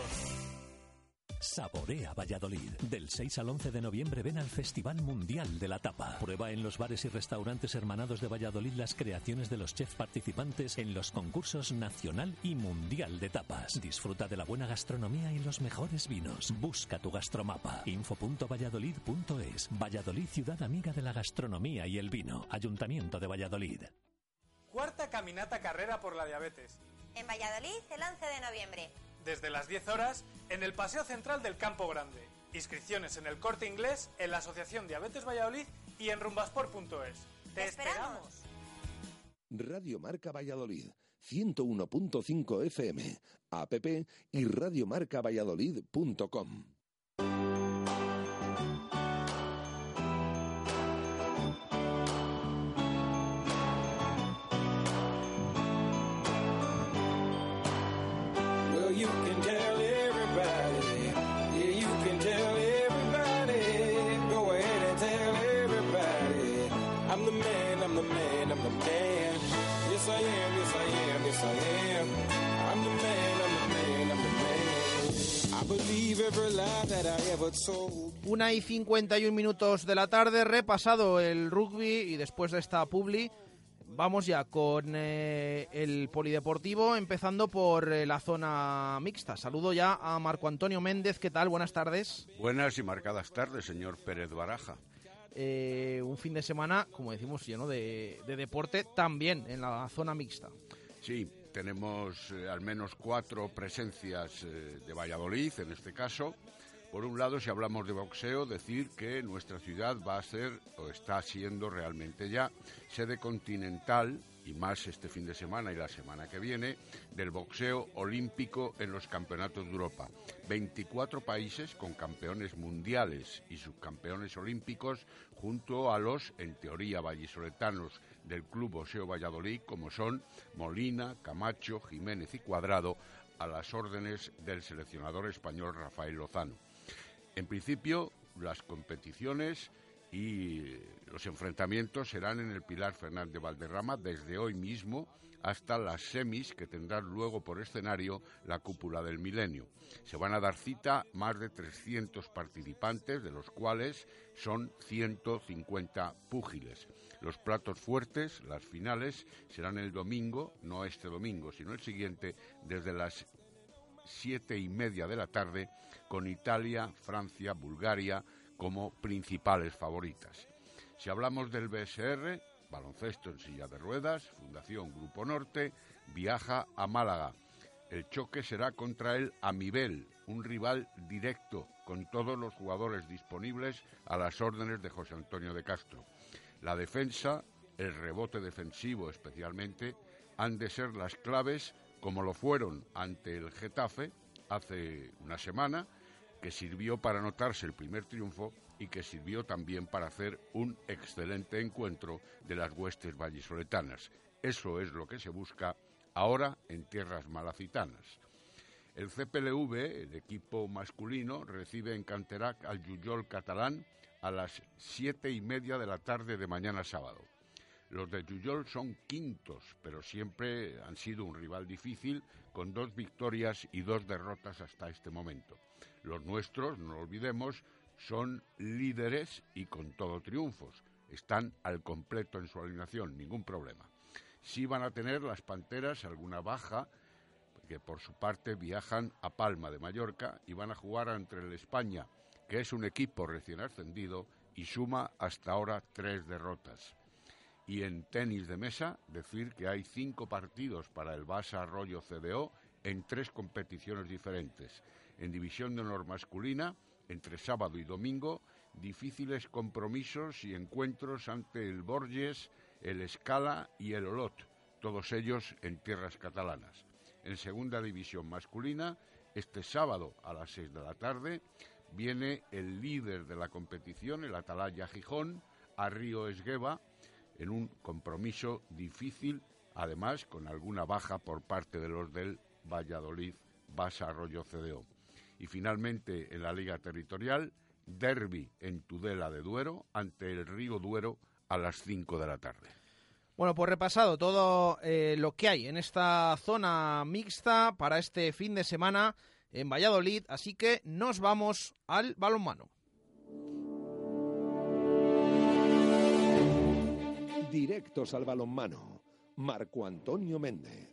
Saborea Valladolid. Del 6 al 11 de noviembre ven al Festival Mundial de la Tapa. Prueba en los bares y restaurantes hermanados de Valladolid las creaciones de los chefs participantes en los concursos nacional y mundial de tapas. Disfruta de la buena gastronomía y los mejores vinos. Busca tu gastromapa. info.valladolid.es. Valladolid, ciudad amiga de la gastronomía y el vino. Ayuntamiento de Valladolid. Cuarta caminata carrera por la diabetes. En Valladolid el 11 de noviembre desde las 10 horas en el Paseo Central del Campo Grande. Inscripciones en el Corte Inglés, en la Asociación Diabetes Valladolid y en rumbasport.es. ¡Te esperamos! Radio Marca Valladolid, 101.5 FM, app y radiomarcavalladolid.com. Una y 51 minutos de la tarde, repasado el rugby y después de esta publi, vamos ya con eh, el polideportivo, empezando por eh, la zona mixta. Saludo ya a Marco Antonio Méndez, ¿qué tal? Buenas tardes. Buenas y marcadas tardes, señor Pérez Baraja. Eh, un fin de semana, como decimos, lleno de, de deporte también en la zona mixta. Sí, tenemos al menos cuatro presencias de Valladolid, en este caso. Por un lado, si hablamos de boxeo, decir que nuestra ciudad va a ser, o está siendo realmente ya, sede continental, y más este fin de semana y la semana que viene, del boxeo olímpico en los campeonatos de Europa. 24 países con campeones mundiales y subcampeones olímpicos, junto a los, en teoría, vallisoletanos del Club Boxeo Valladolid, como son Molina, Camacho, Jiménez y Cuadrado, a las órdenes del seleccionador español Rafael Lozano. En principio, las competiciones y los enfrentamientos serán en el Pilar Fernández Valderrama desde hoy mismo hasta las semis que tendrán luego por escenario la cúpula del milenio. Se van a dar cita más de 300 participantes, de los cuales son 150 púgiles. Los platos fuertes, las finales, serán el domingo, no este domingo, sino el siguiente, desde las siete y media de la tarde con Italia, Francia, Bulgaria como principales favoritas. Si hablamos del BSR, baloncesto en silla de ruedas, Fundación Grupo Norte, viaja a Málaga. El choque será contra el Amibel, un rival directo, con todos los jugadores disponibles a las órdenes de José Antonio de Castro. La defensa, el rebote defensivo especialmente, han de ser las claves como lo fueron ante el Getafe hace una semana que sirvió para anotarse el primer triunfo y que sirvió también para hacer un excelente encuentro de las huestes vallisoletanas. Eso es lo que se busca ahora en tierras malacitanas. El CPLV, el equipo masculino, recibe en Canterac al Yuyol catalán a las siete y media de la tarde de mañana sábado. Los de Yuyol son quintos, pero siempre han sido un rival difícil, con dos victorias y dos derrotas hasta este momento. Los nuestros, no olvidemos, son líderes y con todo triunfos. Están al completo en su alineación, ningún problema. Sí van a tener las Panteras alguna baja, que por su parte viajan a Palma de Mallorca y van a jugar entre el España, que es un equipo recién ascendido y suma hasta ahora tres derrotas. Y en tenis de mesa, decir que hay cinco partidos para el Basa Arroyo CDO en tres competiciones diferentes. En División de Honor masculina, entre sábado y domingo, difíciles compromisos y encuentros ante el Borges, el Escala y el Olot, todos ellos en tierras catalanas. En segunda división masculina, este sábado a las seis de la tarde, viene el líder de la competición, el Atalaya Gijón, a Río Esgueva, en un compromiso difícil, además con alguna baja por parte de los del Valladolid Basa Arroyo CDO. Y finalmente en la Liga Territorial, derby en Tudela de Duero ante el Río Duero a las 5 de la tarde. Bueno, pues repasado todo eh, lo que hay en esta zona mixta para este fin de semana en Valladolid, así que nos vamos al balonmano. Directos al balonmano. Marco Antonio Méndez.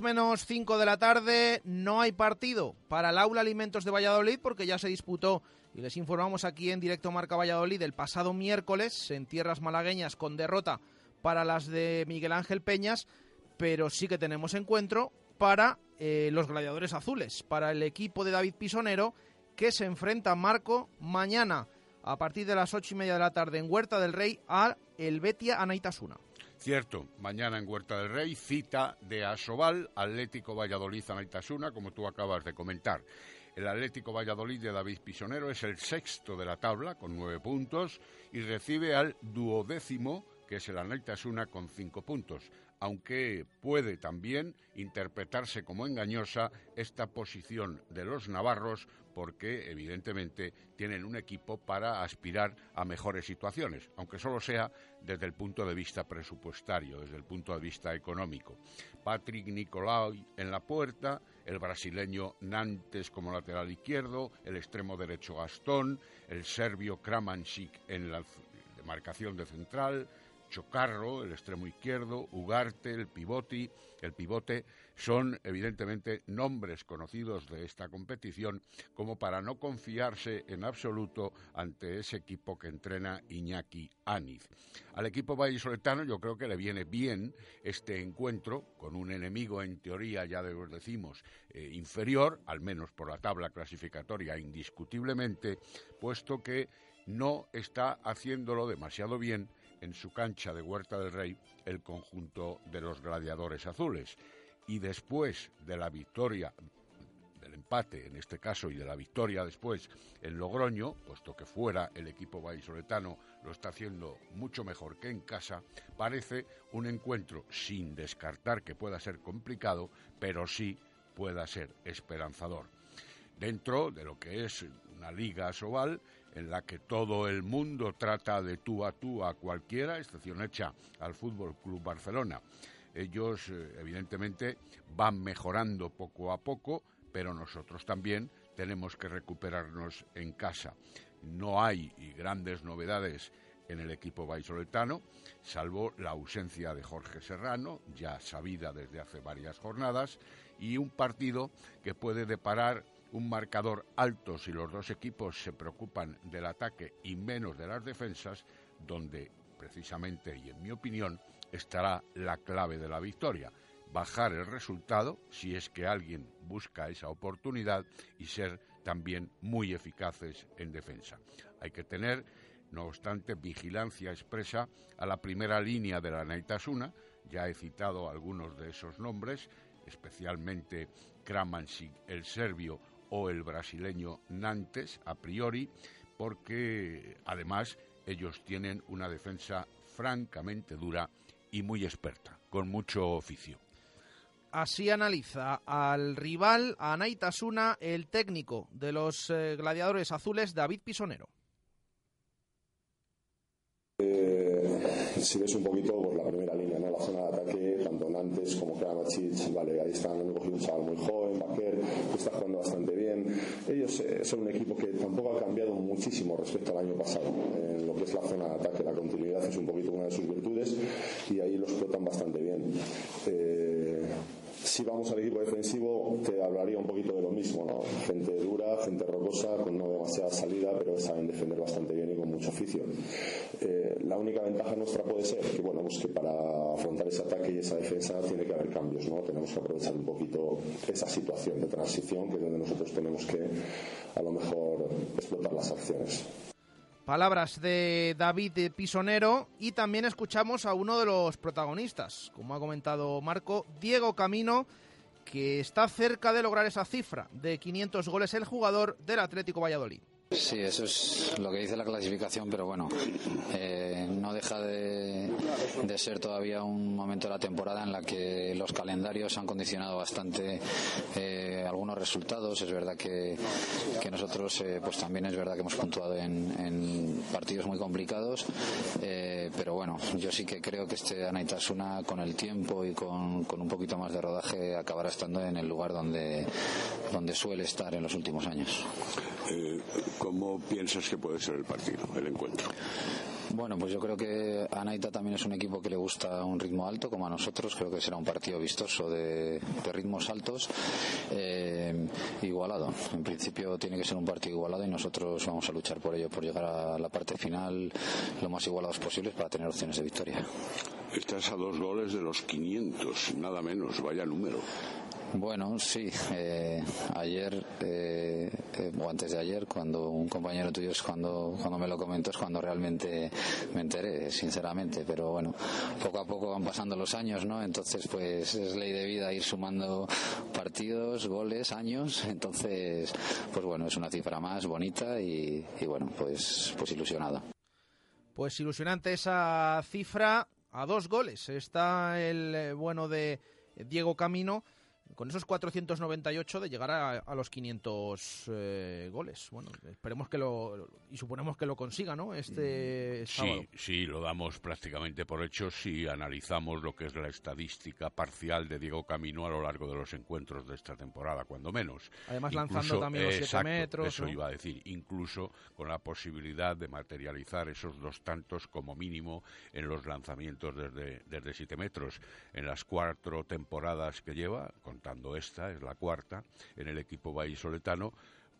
Menos cinco de la tarde, no hay partido para el Aula Alimentos de Valladolid porque ya se disputó y les informamos aquí en directo Marca Valladolid el pasado miércoles en tierras malagueñas con derrota para las de Miguel Ángel Peñas, pero sí que tenemos encuentro para eh, los gladiadores azules, para el equipo de David Pisonero que se enfrenta Marco mañana a partir de las ocho y media de la tarde en Huerta del Rey a el Betia Anaitasuna. Cierto, mañana en Huerta del Rey, cita de Asobal, Atlético Valladolid Anaitasuna, como tú acabas de comentar. El Atlético Valladolid de David Pisonero es el sexto de la tabla, con nueve puntos, y recibe al duodécimo, que es el Anaitasuna, con cinco puntos aunque puede también interpretarse como engañosa esta posición de los navarros porque evidentemente tienen un equipo para aspirar a mejores situaciones, aunque solo sea desde el punto de vista presupuestario, desde el punto de vista económico. Patrick Nicolau en la puerta, el brasileño Nantes como lateral izquierdo, el extremo derecho Gastón, el serbio Kramancic en la demarcación de central, Chocarro, el extremo izquierdo, Ugarte, el pivoti, el pivote, son evidentemente nombres conocidos de esta competición como para no confiarse en absoluto ante ese equipo que entrena Iñaki Aniz. Al equipo vallisoletano yo creo que le viene bien este encuentro con un enemigo en teoría, ya de decimos, eh, inferior, al menos por la tabla clasificatoria indiscutiblemente, puesto que no está haciéndolo demasiado bien en su cancha de Huerta del Rey el conjunto de los gladiadores azules. Y después de la victoria, del empate en este caso, y de la victoria después en Logroño, puesto que fuera el equipo vallisoletano lo está haciendo mucho mejor que en casa, parece un encuentro sin descartar que pueda ser complicado, pero sí pueda ser esperanzador. Dentro de lo que es una liga soval en la que todo el mundo trata de tú a tú a cualquiera, excepción hecha al Fútbol Club Barcelona. Ellos, eh, evidentemente, van mejorando poco a poco, pero nosotros también tenemos que recuperarnos en casa. No hay grandes novedades en el equipo vallisoletano, salvo la ausencia de Jorge Serrano, ya sabida desde hace varias jornadas, y un partido que puede deparar un marcador alto si los dos equipos se preocupan del ataque y menos de las defensas, donde precisamente y en mi opinión estará la clave de la victoria. Bajar el resultado si es que alguien busca esa oportunidad y ser también muy eficaces en defensa. Hay que tener, no obstante, vigilancia expresa a la primera línea de la Naitasuna. Ya he citado algunos de esos nombres, especialmente Kramancic, el serbio, o el brasileño Nantes, a priori, porque además ellos tienen una defensa francamente dura y muy experta, con mucho oficio. Así analiza al rival, a Naitasuna, el técnico de los eh, gladiadores azules, David Pisonero. si ves un poquito pues, la primera línea, ¿no? la zona de ataque, tanto Nantes como Kramachich, vale, ahí están, han cogido un chaval muy joven, Que está jugando bastante bien. Ellos eh, son un equipo que tampoco ha cambiado muchísimo respecto al año pasado. En lo que es la zona de ataque, la continuidad es un poquito una de sus virtudes y ahí lo explotan bastante bien. Eh, si vamos al equipo defensivo, te hablaría un poquito de lo mismo, ¿no? Gente dura, gente rocosa, con no demasiada salida, pero saben defender bastante bien y con mucho oficio. Eh, la única ventaja nuestra puede ser que, bueno, pues que para afrontar ese ataque y esa defensa tiene que haber cambios, ¿no? Tenemos que aprovechar un poquito esa situación de transición, que es donde nosotros tenemos que, a lo mejor, explotar las acciones. Palabras de David Pisonero y también escuchamos a uno de los protagonistas, como ha comentado Marco, Diego Camino, que está cerca de lograr esa cifra de 500 goles el jugador del Atlético Valladolid. Sí, eso es lo que dice la clasificación, pero bueno, eh, no deja de, ser todavía un momento de la temporada en la que los calendarios han condicionado bastante eh, algunos resultados. Es verdad que, nosotros, eh, pues también es verdad que hemos puntuado en, partidos muy complicados, pero bueno, yo sí que creo que este Anaitasuna con el tiempo y con, con, un poquito más de rodaje acabará estando en el lugar donde, donde suele estar en los últimos años. ¿Cómo piensas que puede ser el partido, el encuentro? Bueno, pues yo creo que a Naita también es un equipo que le gusta un ritmo alto, como a nosotros. Creo que será un partido vistoso de, ritmos altos, eh, igualado. En principio tiene que ser un partido igualado y nosotros vamos a luchar por ello, por llegar a la parte final lo más igualados posibles para tener opciones de victoria. Estás a dos goles de los 500, nada menos, vaya número. Bueno, sí. Eh, ayer eh, eh, o antes de ayer, cuando un compañero tuyo es cuando, cuando me lo comentó, es cuando realmente me enteré, sinceramente. Pero bueno, poco a poco van pasando los años, ¿no? Entonces, pues es ley de vida ir sumando partidos, goles, años. Entonces, pues bueno, es una cifra más bonita y, y bueno, pues, pues ilusionado. Pues ilusionante esa cifra a dos goles. Está el bueno de Diego Camino con esos 498 de llegar a, los 500 eh, goles. Bueno, esperemos que lo y suponemos que lo consiga, ¿no? Este mm, Sí, sí, lo damos prácticamente por hecho si analizamos lo que es la estadística parcial de Diego Camino a lo largo de los encuentros de esta temporada, cuando menos. Además lanzando también los 7 metros. Eso iba a decir, incluso con la posibilidad de materializar esos dos tantos como mínimo en los lanzamientos desde desde 7 metros. En las cuatro temporadas que lleva, con contando esta, es la cuarta, en el equipo vallisoletano,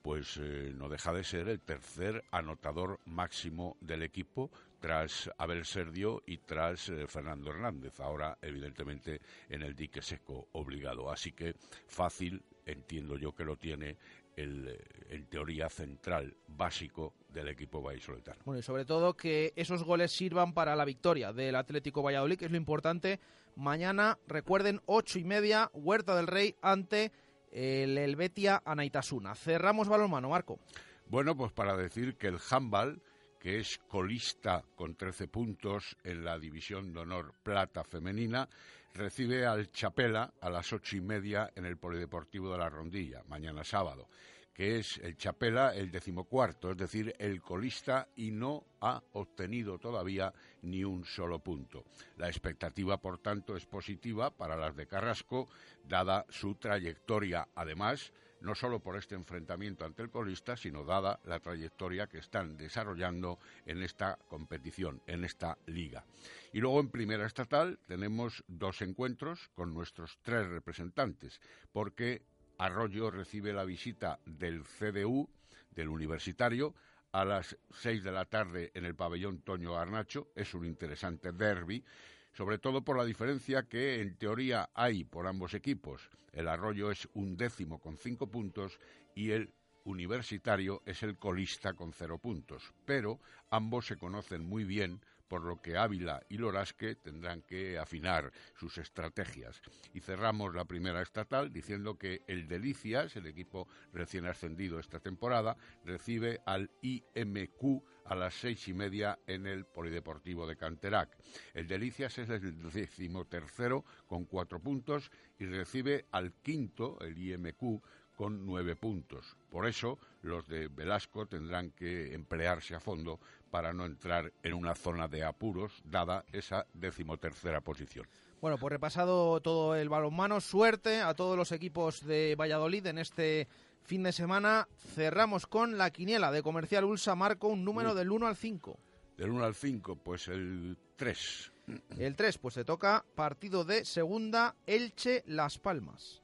pues eh, no deja de ser el tercer anotador máximo del equipo tras Abel Serdio y tras eh, Fernando Hernández. Ahora, evidentemente, en el dique seco obligado. Así que fácil, entiendo yo que lo tiene el, eh, en teoría, central básico del equipo vallisoletano. Bueno, y sobre todo que esos goles sirvan para la victoria del Atlético Valladolid, que es lo importante Mañana, recuerden, ocho y media, Huerta del Rey ante el Helvetia Anaitasuna. Cerramos balonmano, Marco. Bueno, pues para decir que el handball, que es colista con 13 puntos en la división de honor plata femenina, recibe al Chapela a las ocho y media en el Polideportivo de la Rondilla, mañana sábado que es el Chapela el decimocuarto, es decir, el colista y no ha obtenido todavía ni un solo punto. La expectativa, por tanto, es positiva para las de Carrasco, dada su trayectoria, además, no solo por este enfrentamiento ante el colista, sino dada la trayectoria que están desarrollando en esta competición, en esta liga. Y luego en primera estatal tenemos dos encuentros con nuestros tres representantes, porque Arroyo recibe la visita del CDU, del universitario, a las seis de la tarde en el pabellón Toño Arnacho. Es un interesante derby, sobre todo por la diferencia que en teoría hay por ambos equipos. El Arroyo es un décimo con cinco puntos y el universitario es el colista con cero puntos. Pero ambos se conocen muy bien por lo que Ávila y Lorasque tendrán que afinar sus estrategias. Y cerramos la primera estatal diciendo que el Delicias, el equipo recién ascendido esta temporada, recibe al IMQ a las seis y media en el Polideportivo de Canterac. El Delicias es el decimotercero con cuatro puntos y recibe al quinto, el IMQ, con nueve puntos. Por eso, los de Velasco tendrán que emplearse a fondo para no entrar en una zona de apuros, dada esa decimotercera posición. Bueno, pues repasado todo el balonmano, suerte a todos los equipos de Valladolid en este fin de semana. Cerramos con la quiniela de Comercial Ulsa, Marco, un número del 1 al 5. Del 1 al 5, pues el 3. El 3, pues te toca partido de segunda, Elche, Las Palmas.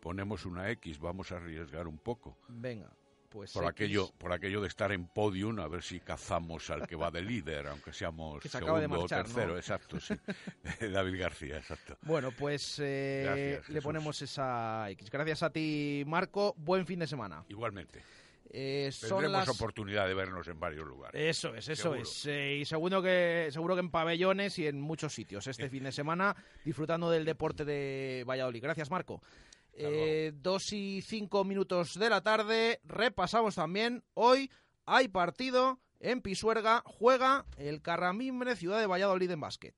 Ponemos una X, vamos a arriesgar un poco. Venga. Pues por aquello por aquello de estar en podium a ver si cazamos al que va de líder aunque seamos segundo o tercero exacto sí David García exacto bueno pues eh, le ponemos esa X gracias a ti Marco buen fin de semana igualmente eh, Tendremos oportunidad de vernos en varios lugares. Eso es, eso es. Eh, y seguro que, seguro que en pabellones y en muchos sitios este fin de semana, disfrutando del deporte de Valladolid. Gracias, Marco. Eh, dos y cinco minutos de la tarde. Repasamos también. Hoy hay partido en Pisuerga. Juega el Carramimbre Ciudad de Valladolid en básquet.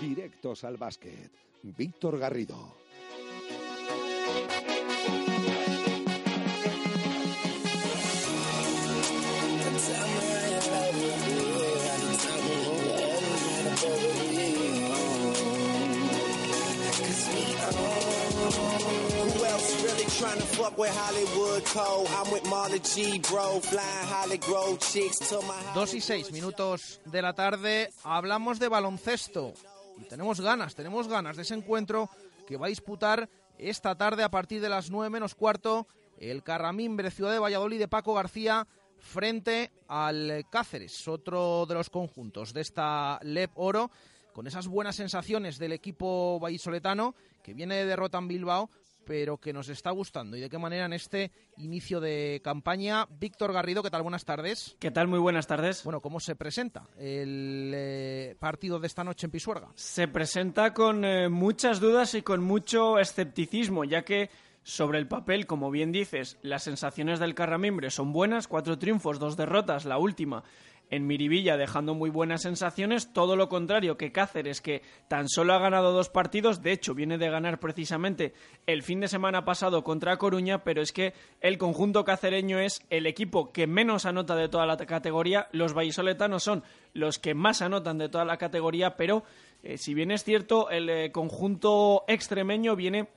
Directos al básquet. Víctor Garrido. Dos y seis minutos de la tarde, hablamos de baloncesto. Y tenemos ganas, tenemos ganas de ese encuentro que va a disputar esta tarde a partir de las nueve menos cuarto el Carramimbre Ciudad de Valladolid de Paco García frente al Cáceres, otro de los conjuntos de esta LEP Oro, con esas buenas sensaciones del equipo vallisoletano que viene de derrota en Bilbao, pero que nos está gustando y de qué manera en este inicio de campaña. Víctor Garrido, ¿qué tal? Buenas tardes. ¿Qué tal? Muy buenas tardes. Bueno, ¿cómo se presenta el eh, partido de esta noche en Pisuerga? Se presenta con eh, muchas dudas y con mucho escepticismo, ya que sobre el papel, como bien dices, las sensaciones del Carramimbre son buenas, cuatro triunfos, dos derrotas, la última en Miribilla dejando muy buenas sensaciones, todo lo contrario que Cáceres que tan solo ha ganado dos partidos, de hecho viene de ganar precisamente el fin de semana pasado contra Coruña, pero es que el conjunto cacereño es el equipo que menos anota de toda la categoría, los vallisoletanos son los que más anotan de toda la categoría, pero eh, si bien es cierto, el eh, conjunto extremeño viene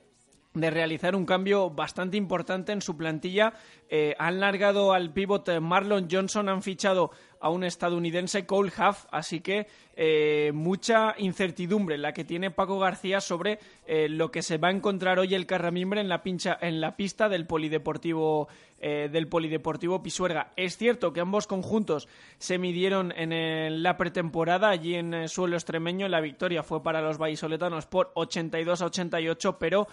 de realizar un cambio bastante importante en su plantilla. Eh, han largado al pívot Marlon Johnson, han fichado a un estadounidense Cole Huff, así que eh, mucha incertidumbre la que tiene Paco García sobre eh, lo que se va a encontrar hoy el Carramimbre en la, pincha, en la pista del Polideportivo eh, del Polideportivo Pisuerga. Es cierto que ambos conjuntos se midieron en la pretemporada allí en suelo extremeño. La victoria fue para los vallisoletanos por 82 a 88, pero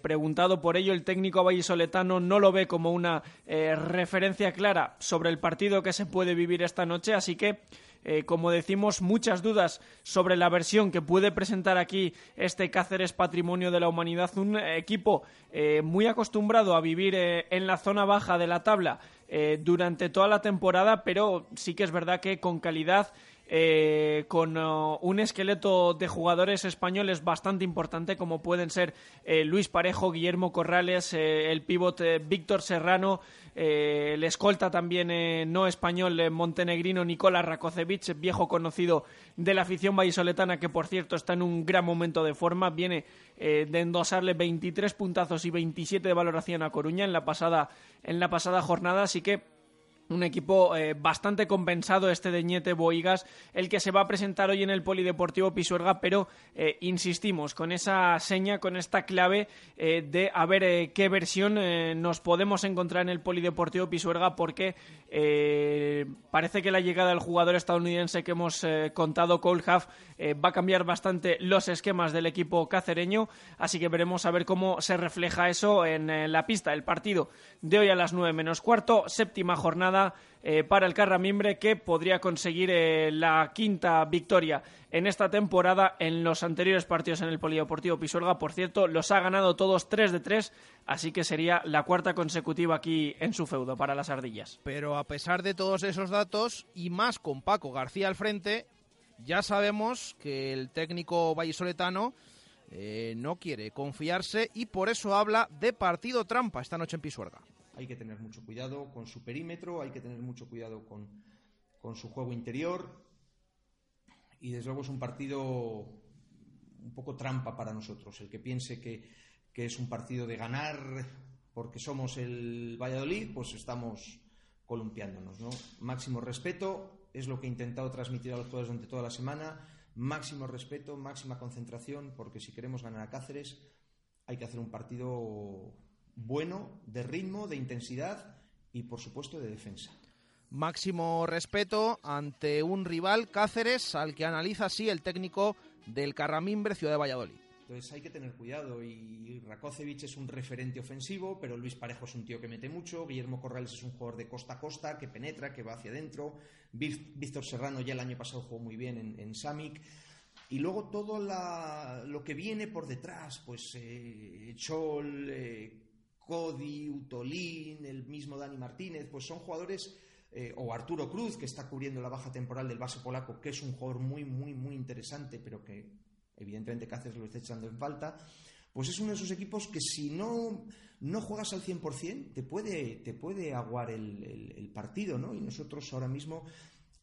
preguntado por ello, el técnico vallisoletano no lo ve como una referencia clara sobre el partido que se puede vivir esta noche, así que eh, como decimos, muchas dudas sobre la versión que puede presentar aquí este Cáceres Patrimonio de la Humanidad, un equipo eh, muy acostumbrado a vivir eh, en la zona baja de la tabla durante toda la temporada, pero sí que es verdad que con calidad eh, con uh, un esqueleto de jugadores españoles bastante importante como pueden ser eh, Luis Parejo, Guillermo Corrales, eh, el pívot Víctor Serrano, el escolta también no español montenegrino Nicolás Rakocevic, viejo conocido de la afición vallisoletana que por cierto está en un gran momento de forma, viene de endosarle 23 puntazos y 27 de valoración a Coruña en la pasada, en la pasada jornada, así que un equipo eh, bastante compensado este de Ñete Boigas, el que se va a presentar hoy en el Polideportivo Pisuerga, pero eh, insistimos con esa seña, con esta clave eh, de a ver qué versión nos podemos encontrar en el Polideportivo Pisuerga, porque parece que la llegada del jugador estadounidense que hemos contado, Cole Huff, va a cambiar bastante los esquemas del equipo cacereño, así que veremos a ver cómo se refleja eso en la pista. El partido de hoy a las nueve menos cuarto, séptima jornada eh, para el Carramimbre que podría conseguir eh, la quinta victoria en esta temporada. En los anteriores partidos en el Polideportivo Pisuerga, por cierto, los ha ganado todos 3 de 3, así que sería la cuarta consecutiva aquí en su feudo para las ardillas. Pero a pesar de todos esos datos, y más con Paco García al frente, ya sabemos que el técnico vallisoletano eh, no quiere confiarse y por eso habla de partido trampa esta noche en Pisuerga. Hay que tener mucho cuidado con su perímetro, hay que tener mucho cuidado con, con su juego interior y desde luego es un partido un poco trampa para nosotros. El que piense que, que es un partido de ganar porque somos el Valladolid, pues estamos columpiándonos. ¿no? Máximo respeto, es lo que he intentado transmitir a los jugadores durante toda la semana. Máximo respeto, máxima concentración, porque si queremos ganar a Cáceres hay que hacer un partido bueno, de ritmo, de intensidad y, por supuesto, de defensa. Máximo respeto ante un rival Cáceres al que analiza así el técnico del Carramimbre Ciudad de Valladolid. Entonces hay que tener cuidado y Rakocevic es un referente ofensivo, pero Luis Parejo es un tío que mete mucho, Guillermo Corrales es un jugador de costa a costa, que penetra, que va hacia adentro, Víctor Serrano ya el año pasado jugó muy bien en, en Samic, y luego todo lo que viene por detrás, pues eh, Chol, eh, Cody, Utolín, el mismo Dani Martínez, pues son jugadores, eh, o Arturo Cruz, que está cubriendo la baja temporal del base polaco, que es un jugador muy, muy, muy interesante, pero que evidentemente Cáceres lo está echando en falta, pues es uno de esos equipos que si no, no juegas al 100% te puede, te puede aguar el, partido, ¿no? Y nosotros ahora mismo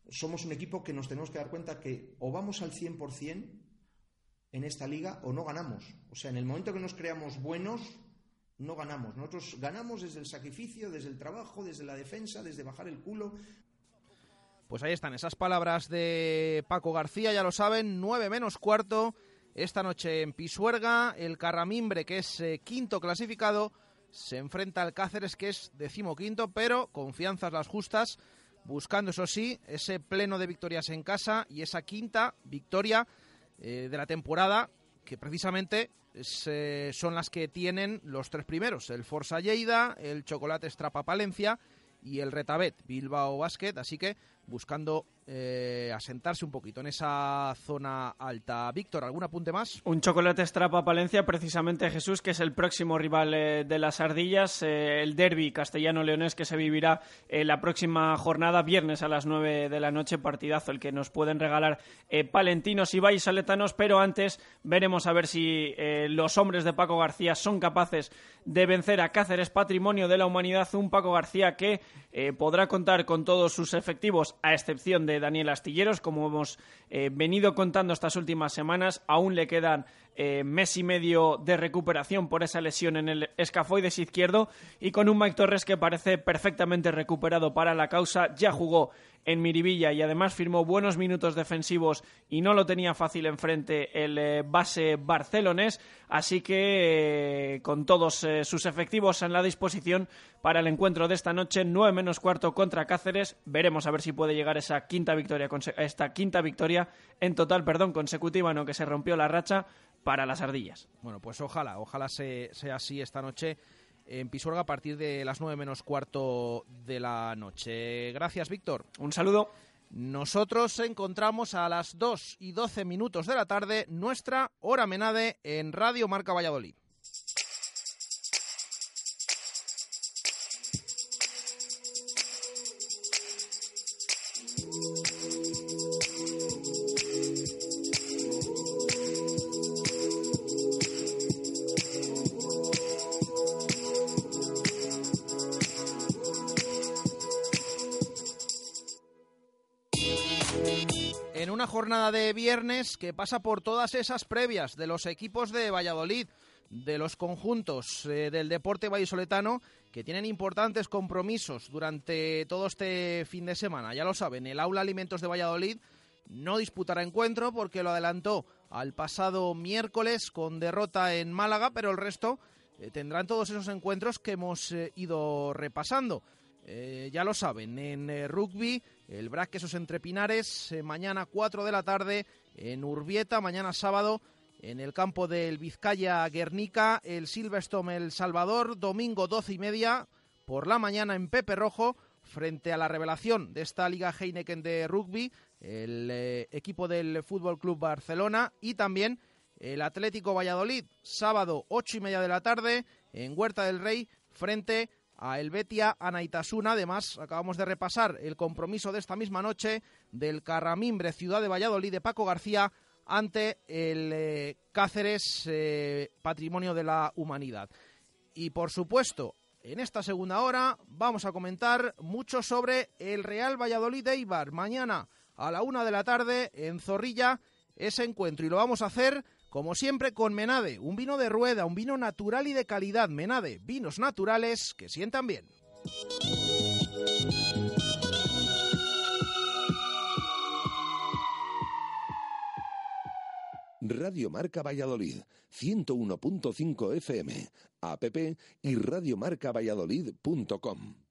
somos un equipo que nos tenemos que dar cuenta que o vamos al 100% en esta liga o no ganamos. O sea, en el momento que nos creamos buenos, no ganamos. Nosotros ganamos desde el sacrificio, desde el trabajo, desde la defensa, desde bajar el culo. Pues ahí están esas palabras de Paco García, ya lo saben, 9 menos cuarto. Esta noche en Pisuerga, el Carramimbre, que es eh, quinto clasificado, se enfrenta al Cáceres, que es decimoquinto, pero confianzas las justas, buscando, eso sí, ese pleno de victorias en casa y esa quinta victoria eh, de la temporada, que precisamente eh, son las que tienen los tres primeros, el Forza Lleida, el Chocolate Strapa Palencia y el Retabet Bilbao Basket, así que buscando eh, asentarse un poquito en esa zona alta. Víctor, ¿algún apunte más? Un chocolate estrapa Palencia, precisamente Jesús, que es el próximo rival eh, de las ardillas, eh, el derby castellano-leonés que se vivirá la próxima jornada, viernes a las 9 de la noche, partidazo el que nos pueden regalar palentinos y vallisoletanos, pero antes veremos a ver si los hombres de Paco García son capaces de vencer a Cáceres Patrimonio de la Humanidad, un Paco García que podrá contar con todos sus efectivos, a excepción de Daniel Astilleros. Como hemos eh, venido contando estas últimas semanas, aún le quedan eh, mes y medio de recuperación por esa lesión en el escafoides izquierdo y con un Mike Torres que parece perfectamente recuperado para la causa. Ya jugó en Miribilla y además firmó buenos minutos defensivos y no lo tenía fácil enfrente el eh, base barcelonés, así que eh, con todos sus efectivos en la disposición para el encuentro de esta noche, 9 menos cuarto contra Cáceres, veremos a ver si puede llegar esa quinta victoria, esta quinta victoria en total, perdón, consecutiva, no que se rompió la racha para las ardillas. Bueno, pues ojalá, ojalá sea así esta noche en Pisuerga a partir de las 9 menos cuarto de la noche. Gracias, Víctor. Un saludo. Nosotros encontramos a las 2 y 12 minutos de la tarde nuestra hora menade en Radio Marca Valladolid. Viernes que pasa por todas esas previas de los equipos de Valladolid, de los conjuntos eh, del deporte vallisoletano que tienen importantes compromisos durante todo este fin de semana. Ya lo saben, el Aula Alimentos de Valladolid no disputará encuentro porque lo adelantó al pasado miércoles con derrota en Málaga, pero el resto eh, tendrán todos esos encuentros que hemos eh, ido repasando. Ya lo saben, en rugby el Braquesos entre Pinares, eh, mañana 4 de la tarde en Urbieta, mañana sábado en el campo del Vizcaya Guernica, el Silverstone El Salvador, domingo 12 y media por la mañana en Pepe Rojo, frente a la revelación de esta Liga Heineken de rugby, el eh, equipo del Fútbol Club Barcelona y también el Atlético Valladolid, sábado ocho y media de la tarde en Huerta del Rey frente a Elvetia Anaitasuna. Además, acabamos de repasar el compromiso de esta misma noche del Carramimbre Ciudad de Valladolid de Paco García ante el eh, Cáceres eh, Patrimonio de la Humanidad. Y por supuesto, en esta segunda hora vamos a comentar mucho sobre el Real Valladolid de Eibar. Mañana a la una de la tarde en Zorrilla ese encuentro y lo vamos a hacer como siempre con Menade, un vino de rueda, un vino natural y de calidad. Menade, vinos naturales que sientan bien. Radio Marca Valladolid, 101.5 FM, app y radiomarcavalladolid.com.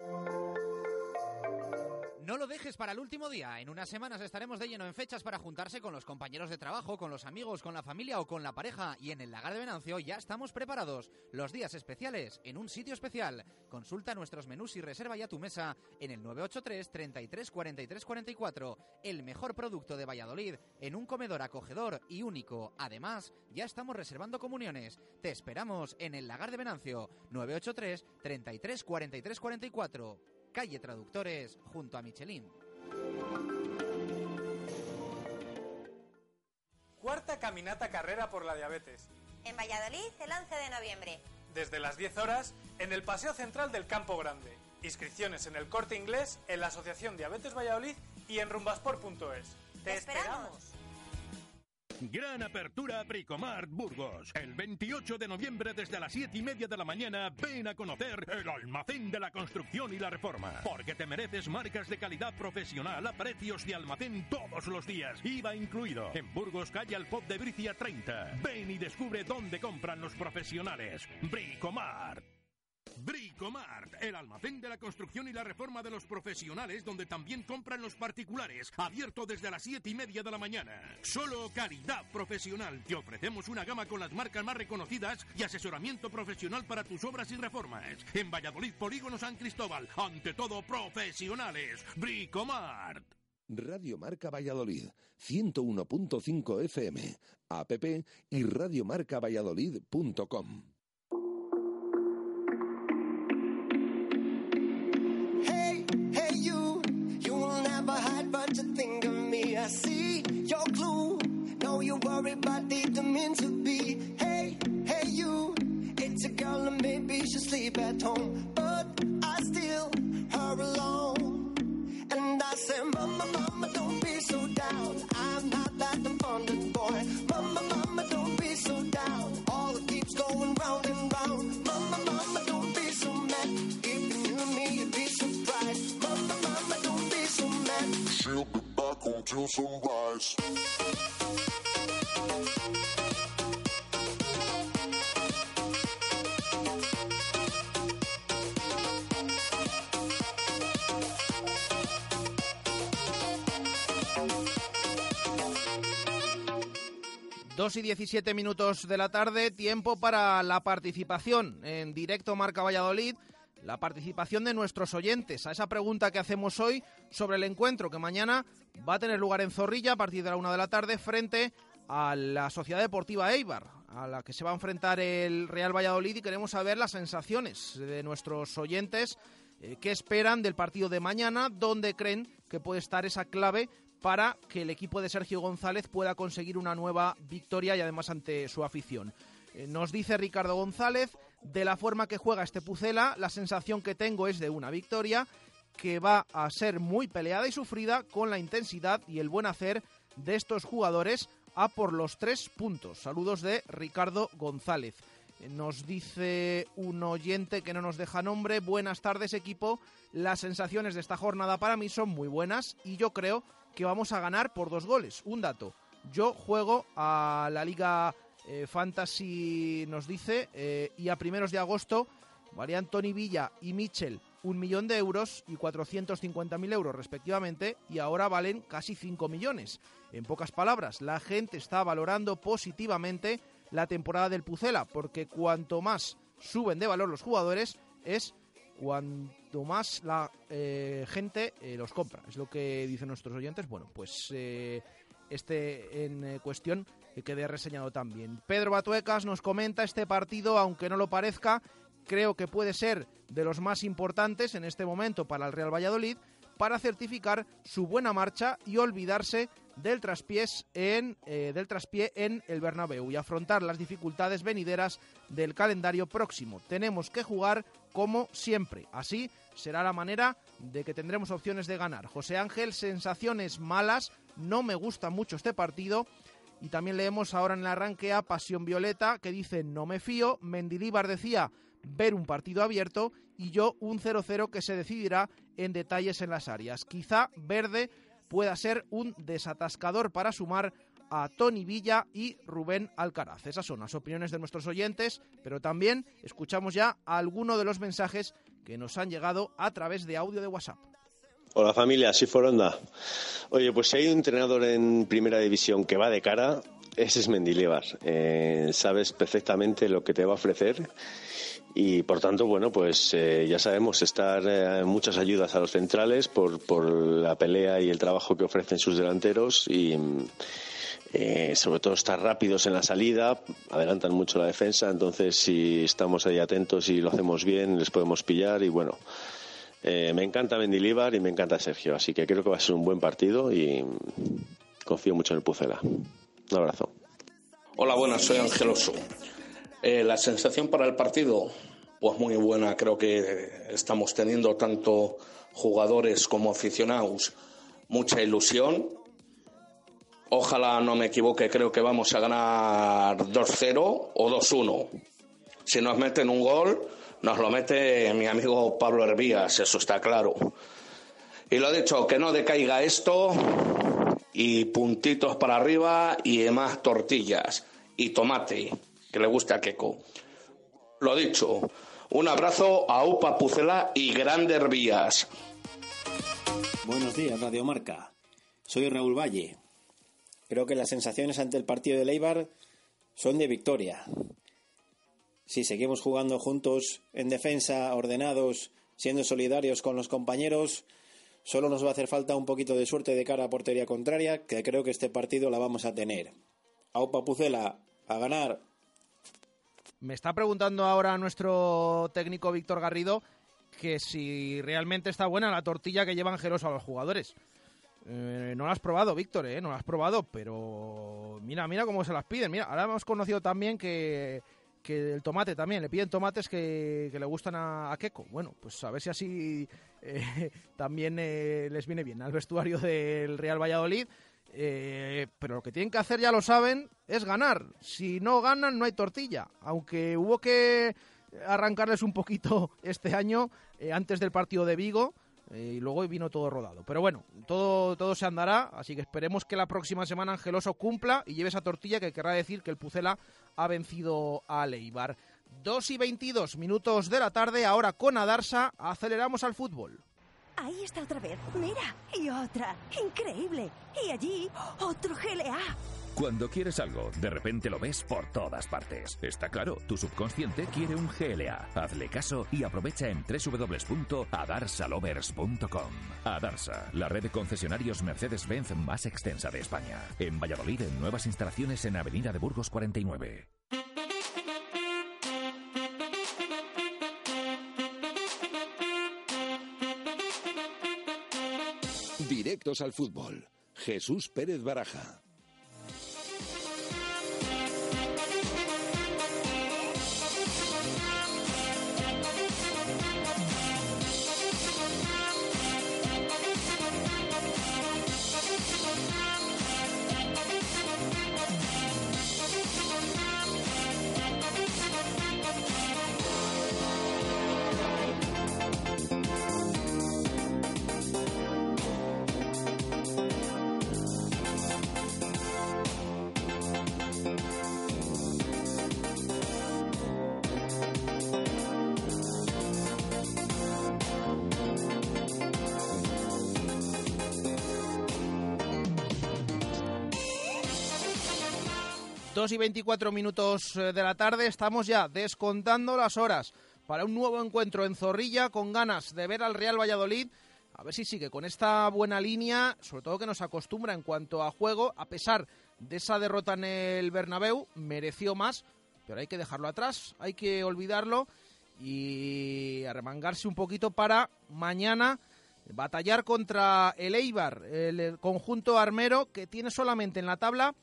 you No lo dejes para el último día. En unas semanas estaremos de lleno en fechas para juntarse con los compañeros de trabajo, con los amigos, con la familia o con la pareja. Y en el Lagar de Venancio ya estamos preparados. Los días especiales en un sitio especial. Consulta nuestros menús y reserva ya tu mesa en el 983 33 43 44. El mejor producto de Valladolid en un comedor acogedor y único. Además, ya estamos reservando comuniones. Te esperamos en el Lagar de Venancio 983 33 43 44 calle Traductores, junto a Michelin. Cuarta caminata carrera por la diabetes. En Valladolid, el 11 de noviembre. Desde las 10 horas, en el Paseo Central del Campo Grande. Inscripciones en el Corte Inglés, en la Asociación Diabetes Valladolid y en rumbasport.es. ¡Te, esperamos. Gran apertura Bricomart Burgos. El 28 de noviembre desde las 7 y media de la mañana ven a conocer el almacén de la construcción y la reforma. Porque te mereces marcas de calidad profesional a precios de almacén todos los días. IVA incluido. En Burgos, calle Alpop de Bricia 30. Ven y descubre dónde compran los profesionales. Bricomart. Bricomart, el almacén de la construcción y la reforma de los profesionales, donde también compran los particulares, abierto desde las 7 y media de la mañana. Solo calidad profesional. Te ofrecemos una gama con las marcas más reconocidas y asesoramiento profesional para tus obras y reformas. En Valladolid, Polígono San Cristóbal, ante todo profesionales. Bricomart. Radio Marca Valladolid, 101.5 FM, app y radiomarcavalladolid.com. Worry about the meant to be. Hey, hey, you. It's a girl and maybe she sleep at home. But I still her alone. And I say, Mama, Mama, don't be so down. I'm not that abundant boy. Mama, Mama, don't be so down. All it keeps going round and round. Mama, Mama, don't be so mad. If you knew me, you'd be surprised. Mama, Mama, don't be so mad. She'll be back until sunrise. Dos y 17 minutos de la tarde, tiempo para la participación en directo Marca Valladolid, la participación de nuestros oyentes a esa pregunta que hacemos hoy sobre el encuentro que mañana va a tener lugar en Zorrilla a partir de la una de la tarde frente a la Sociedad Deportiva Eibar, a la que se va a enfrentar el Real Valladolid y queremos saber las sensaciones de nuestros oyentes, eh, qué esperan del partido de mañana, dónde creen que puede estar esa clave para que el equipo de Sergio González pueda conseguir una nueva victoria y además ante su afición. Eh, nos dice Ricardo González, de la forma que juega este Pucela, la sensación que tengo es de una victoria que va a ser muy peleada y sufrida con la intensidad y el buen hacer de estos jugadores a por los tres puntos. Saludos de Ricardo González. Nos dice un oyente que no nos deja nombre. Buenas tardes, equipo. Las sensaciones de esta jornada para mí son muy buenas y yo creo que vamos a ganar por dos goles. Un dato. Yo juego a la Liga eh, Fantasy, nos dice, eh, y a primeros de agosto valían Tony Villa y Mitchell un millón de euros y 450.000 euros respectivamente y ahora valen casi 5 millones. En pocas palabras, la gente está valorando positivamente la temporada del Pucela porque cuanto más suben de valor los jugadores es cuanto más la eh, gente eh, los compra. Es lo que dicen nuestros oyentes. Bueno, pues eh, este en cuestión que quede reseñado también. Pedro Batuecas nos comenta este partido, aunque no lo parezca, creo que puede ser de los más importantes en este momento para el Real Valladolid para certificar su buena marcha y olvidarse del traspiés en del traspié en el Bernabéu y afrontar las dificultades venideras del calendario próximo. Tenemos que jugar como siempre. Así será la manera de que tendremos opciones de ganar. José Ángel, sensaciones malas, no me gusta mucho este partido. Y también leemos ahora en el arranque a Pasión Violeta que dice no me fío. Mendilíbar decía ver un partido abierto y yo un 0-0 que se decidirá en detalles en las áreas. Quizá Verde pueda ser un desatascador para sumar a Tony Villa y Rubén Alcaraz. Esas son las opiniones de nuestros oyentes, pero también escuchamos ya algunos de los mensajes que nos han llegado a través de audio de WhatsApp. Hola familia, soy Foronda. Oye, pues si hay un entrenador en primera división que va de cara, ese es Mendilibar. Eh, sabes perfectamente lo que te va a ofrecer y por tanto, bueno, pues eh, ya sabemos estar eh, muchas ayudas a los centrales por, por la pelea y el trabajo que ofrecen sus delanteros y eh, sobre todo estar rápidos en la salida, adelantan mucho la defensa, entonces si estamos ahí atentos y lo hacemos bien, les podemos pillar y bueno, eh, me encanta Mendilibar y me encanta Sergio, así que creo que va a ser un buen partido y confío mucho en el Pucela. Un abrazo. Hola, buenas, soy Angeloso. Eh, la sensación para el partido, pues muy buena, creo que estamos teniendo tanto jugadores como aficionados mucha ilusión Ojalá no me equivoque, creo que vamos a ganar 2-0 o 2-1. Si nos meten un gol, nos lo mete mi amigo Pablo Hervías, eso está claro. Y lo dicho, que no decaiga esto y puntitos para arriba y más tortillas y tomate, que le guste a Keco. Lo dicho, un abrazo a Upa Pucela y Grande Hervías. Buenos días, Radio Marca. Soy Raúl Valle. Creo que las sensaciones ante el partido de Leibar son de victoria. Si seguimos jugando juntos en defensa, ordenados, siendo solidarios con los compañeros, solo nos va a hacer falta un poquito de suerte de cara a portería contraria, que creo que este partido la vamos a tener. Aupa Pucela, a ganar. Me está preguntando ahora nuestro técnico Víctor Garrido que si realmente está buena la tortilla que llevan a los jugadores. Eh, no lo has probado, Víctor, ¿eh? No lo has probado, pero mira, mira cómo se las piden. Mira, ahora hemos conocido también que, el tomate también, le piden tomates que, le gustan a, a. Bueno, pues a ver si así eh, también eh, les viene bien al vestuario del Real Valladolid. pero lo que tienen que hacer, ya lo saben, es ganar. Si no ganan, no hay tortilla. Aunque hubo que arrancarles un poquito este año antes del partido de Vigo eh, y luego vino todo rodado. Pero bueno, todo, todo se andará, así que esperemos que la próxima semana Angeloso cumpla y lleve esa tortilla que querrá decir que el Pucela ha vencido a Leibar. 2 y 22 minutos de la tarde, ahora con Adarsa, aceleramos al fútbol. Ahí está otra vez, mira, y otra, increíble. Y allí, otro GLA. Cuando quieres algo, de repente lo ves por todas partes. Está claro, tu subconsciente quiere un GLA. Hazle caso y aprovecha en www.adarsalovers.com. Adarsa, la red de concesionarios Mercedes-Benz más extensa de España. En Valladolid, en nuevas instalaciones en Avenida de Burgos 49. Directos al fútbol. Jesús Pérez Baraja. 2 y 24 minutos eh, de la tarde, estamos ya descontando las horas para un nuevo encuentro en Zorrilla con ganas de ver al Real Valladolid. A ver si sigue con esta buena línea, sobre todo que nos acostumbra en cuanto a juego, a pesar de esa derrota en el Bernabéu, mereció más, pero hay que dejarlo atrás, hay que olvidarlo y arremangarse un poquito para mañana batallar contra el Eibar, el conjunto armero que tiene solamente en la tabla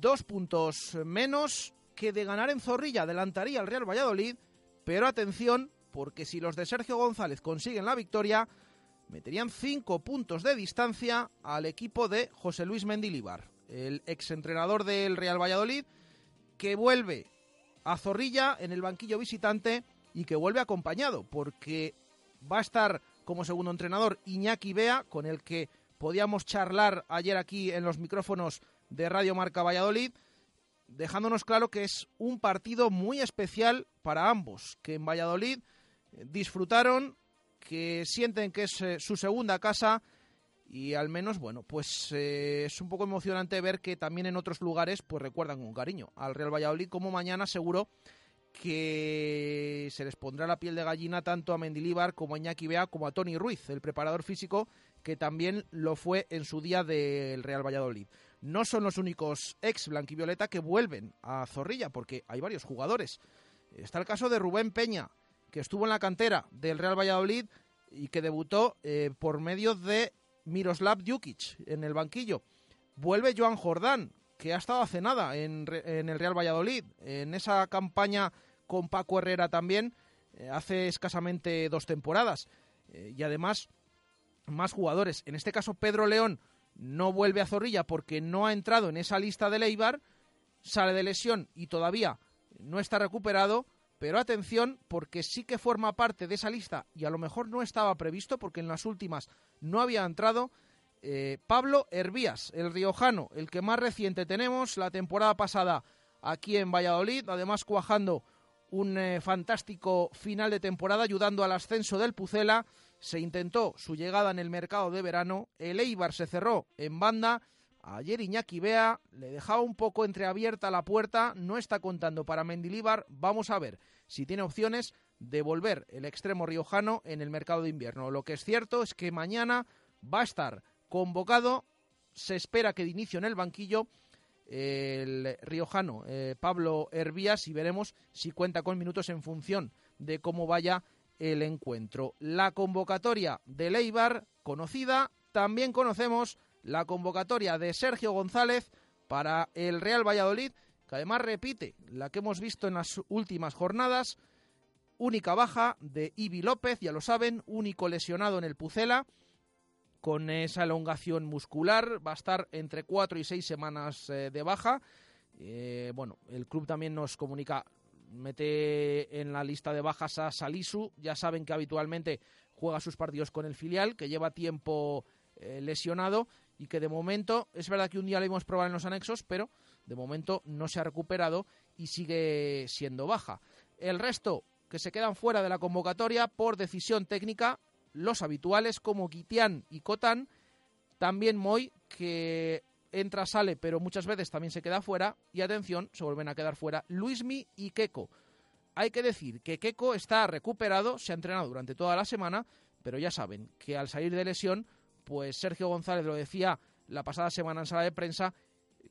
dos puntos menos que de ganar en Zorrilla adelantaría al Real Valladolid, pero atención, porque si los de Sergio González consiguen la victoria, meterían cinco puntos de distancia al equipo de José Luis Mendilibar, el exentrenador del Real Valladolid, que vuelve a Zorrilla en el banquillo visitante y que vuelve acompañado, porque va a estar como segundo entrenador Iñaki Bea, con el que podíamos charlar ayer aquí en los micrófonos de Radio Marca Valladolid, dejándonos claro que es un partido muy especial para ambos, que en Valladolid eh, disfrutaron, que sienten que es eh, su segunda casa y al menos, bueno, pues eh, es un poco emocionante ver que también en otros lugares pues recuerdan con cariño al Real Valladolid, como mañana seguro que se les pondrá la piel de gallina tanto a Mendilíbar como a Iñaki Bea como a Tony Ruiz, el preparador físico que también lo fue en su día del Real Valladolid. No son los únicos ex blanquivioleta que vuelven a Zorrilla, porque hay varios jugadores. Está el caso de Rubén Peña, que estuvo en la cantera del Real Valladolid y que debutó eh, por medio de Miroslav Jukic en el banquillo. Vuelve Joan Jordán, que ha estado hace nada en, en el Real Valladolid, en esa campaña con Paco Herrera también, eh, hace escasamente dos temporadas. Eh, y además, más jugadores. En este caso, Pedro León no vuelve a Zorrilla porque no ha entrado en esa lista de Leibar, sale de lesión y todavía no está recuperado. Pero atención, porque sí que forma parte de esa lista y a lo mejor no estaba previsto porque en las últimas no había entrado. Eh, Pablo Hervías, el riojano, el que más reciente tenemos, la temporada pasada aquí en Valladolid, además cuajando un eh, fantástico final de temporada ayudando al ascenso del Pucela. Se intentó su llegada en el mercado de verano. El Eibar se cerró en banda. Ayer Iñaki Bea le dejaba un poco entreabierta la puerta. No está contando para Mendilíbar. Vamos a ver si tiene opciones de volver el extremo riojano en el mercado de invierno. Lo que es cierto es que mañana va a estar convocado. Se espera que de inicio en el banquillo el riojano eh, Pablo Hervías y veremos si cuenta con minutos en función de cómo vaya el encuentro. La convocatoria de Leibar, conocida, también conocemos la convocatoria de Sergio González para el Real Valladolid, que además repite la que hemos visto en las últimas jornadas, única baja de Ibi López, ya lo saben, único lesionado en el Pucela, con esa elongación muscular, va a estar entre cuatro y seis semanas eh, de baja. Eh, bueno, el club también nos comunica, mete en la lista de bajas a Salisu, ya saben que habitualmente juega sus partidos con el filial, que lleva tiempo eh, lesionado y que de momento, es verdad que un día le hemos probado en los anexos, pero de momento no se ha recuperado y sigue siendo baja. El resto que se quedan fuera de la convocatoria por decisión técnica, los habituales como Guitián y Cotán, también Moy, que entra, sale, pero muchas veces también se queda fuera, y atención, se vuelven a quedar fuera Luismi y Keco. Hay que decir que Keco está recuperado, se ha entrenado durante toda la semana, pero ya saben que al salir de lesión, pues Sergio González lo decía la pasada semana en sala de prensa,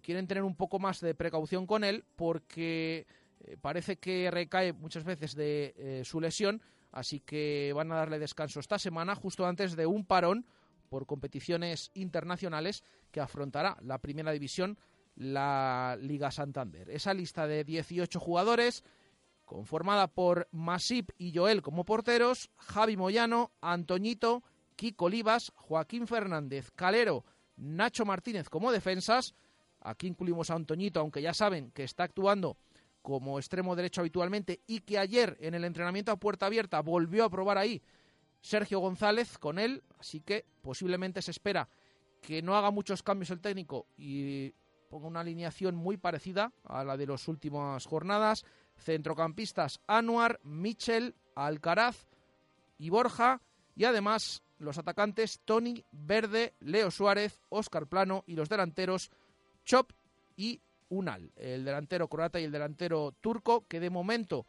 quieren tener un poco más de precaución con él porque eh, parece que recae muchas veces de eh, su lesión Así que van a darle descanso esta semana, justo antes de un parón por competiciones internacionales que afrontará la primera división, la Liga Santander. Esa lista de 18 jugadores, conformada por Masip y Joel como porteros, Javi Moyano, Antoñito, Kiko Olivas, Joaquín Fernández, Calero, Nacho Martínez como defensas. Aquí incluimos a Antoñito, aunque ya saben que está actuando como extremo derecho habitualmente y que ayer en el entrenamiento a puerta abierta volvió a probar ahí Sergio González con él, así que posiblemente se espera que no haga muchos cambios el técnico y ponga una alineación muy parecida a la de las últimas jornadas. Centrocampistas Anuar, Michel, Alcaraz y Borja y además los atacantes Tony Verde, Leo Suárez, Óscar Plano y los delanteros Chop y Unal, el delantero croata y el delantero turco, que de momento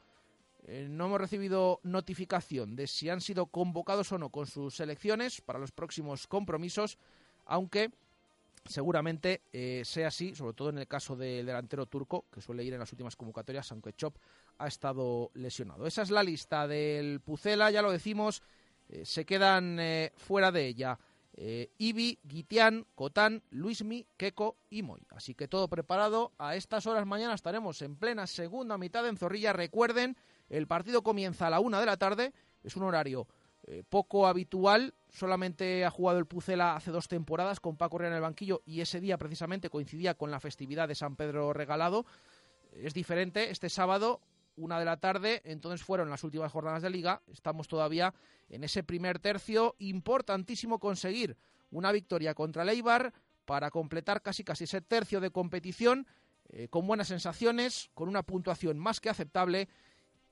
eh, no hemos recibido notificación de si han sido convocados o no con sus selecciones para los próximos compromisos, aunque seguramente eh, sea así, sobre todo en el caso del delantero turco, que suele ir en las últimas convocatorias, aunque Chop ha estado lesionado. Esa es la lista del Pucela, ya lo decimos, eh, se quedan fuera de ella. Ibi, Guitián, Cotán, Luismi, Keko y Moy. Así que todo preparado. A estas horas mañana estaremos en plena segunda mitad en Zorrilla. Recuerden, el partido comienza a la una de la tarde. Es un horario eh, poco habitual. Solamente ha jugado el Pucela hace dos temporadas con Paco Herrera en el banquillo y ese día precisamente coincidía con la festividad de San Pedro Regalado. Es diferente, este sábado, una de la tarde, entonces fueron las últimas jornadas de liga. Estamos todavía en ese primer tercio. Importantísimo conseguir una victoria contra el Eibar para completar casi casi ese tercio de competición eh, con buenas sensaciones, con una puntuación más que aceptable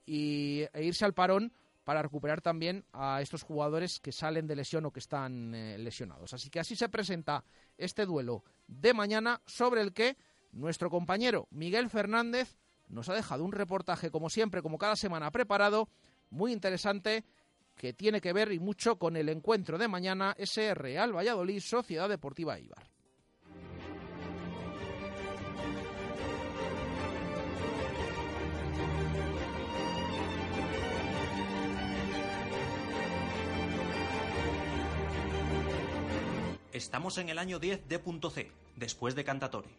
y, e irse al parón para recuperar también a estos jugadores que salen de lesión o que están eh, lesionados. Así que así se presenta este duelo de mañana sobre el que nuestro compañero Miguel Fernández nos ha dejado un reportaje, como siempre, como cada semana preparado, muy interesante, que tiene que ver y mucho con el encuentro de mañana, ese Real Valladolid Sociedad Deportiva Ibar. Estamos en el año 10 de C, después de Cantatore.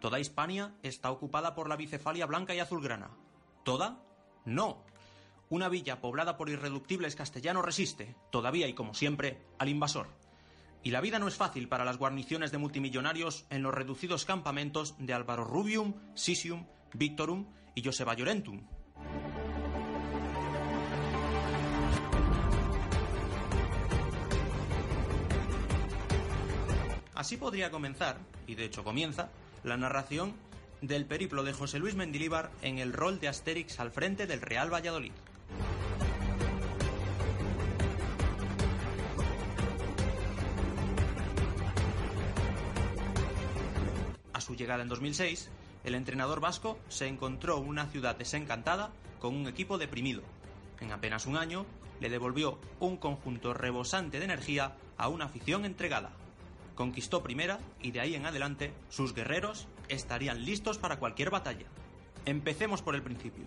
Toda Hispania está ocupada por la bicefalia blanca y azulgrana. ¿Toda? No. Una villa poblada por irreductibles castellanos resiste, todavía y como siempre, al invasor. Y la vida no es fácil para las guarniciones de multimillonarios en los reducidos campamentos de Álvaro Rubium, Sisium, Victorum y Joseba Llorentum. Así podría comenzar, y de hecho comienza, la narración del periplo de José Luis Mendilíbar en el rol de Asterix al frente del Real Valladolid. A su llegada en 2006, el entrenador vasco se encontró una ciudad desencantada con un equipo deprimido. En apenas un año, le devolvió un conjunto rebosante de energía a una afición entregada. Conquistó primera y de ahí en adelante sus guerreros estarían listos para cualquier batalla. Empecemos por el principio.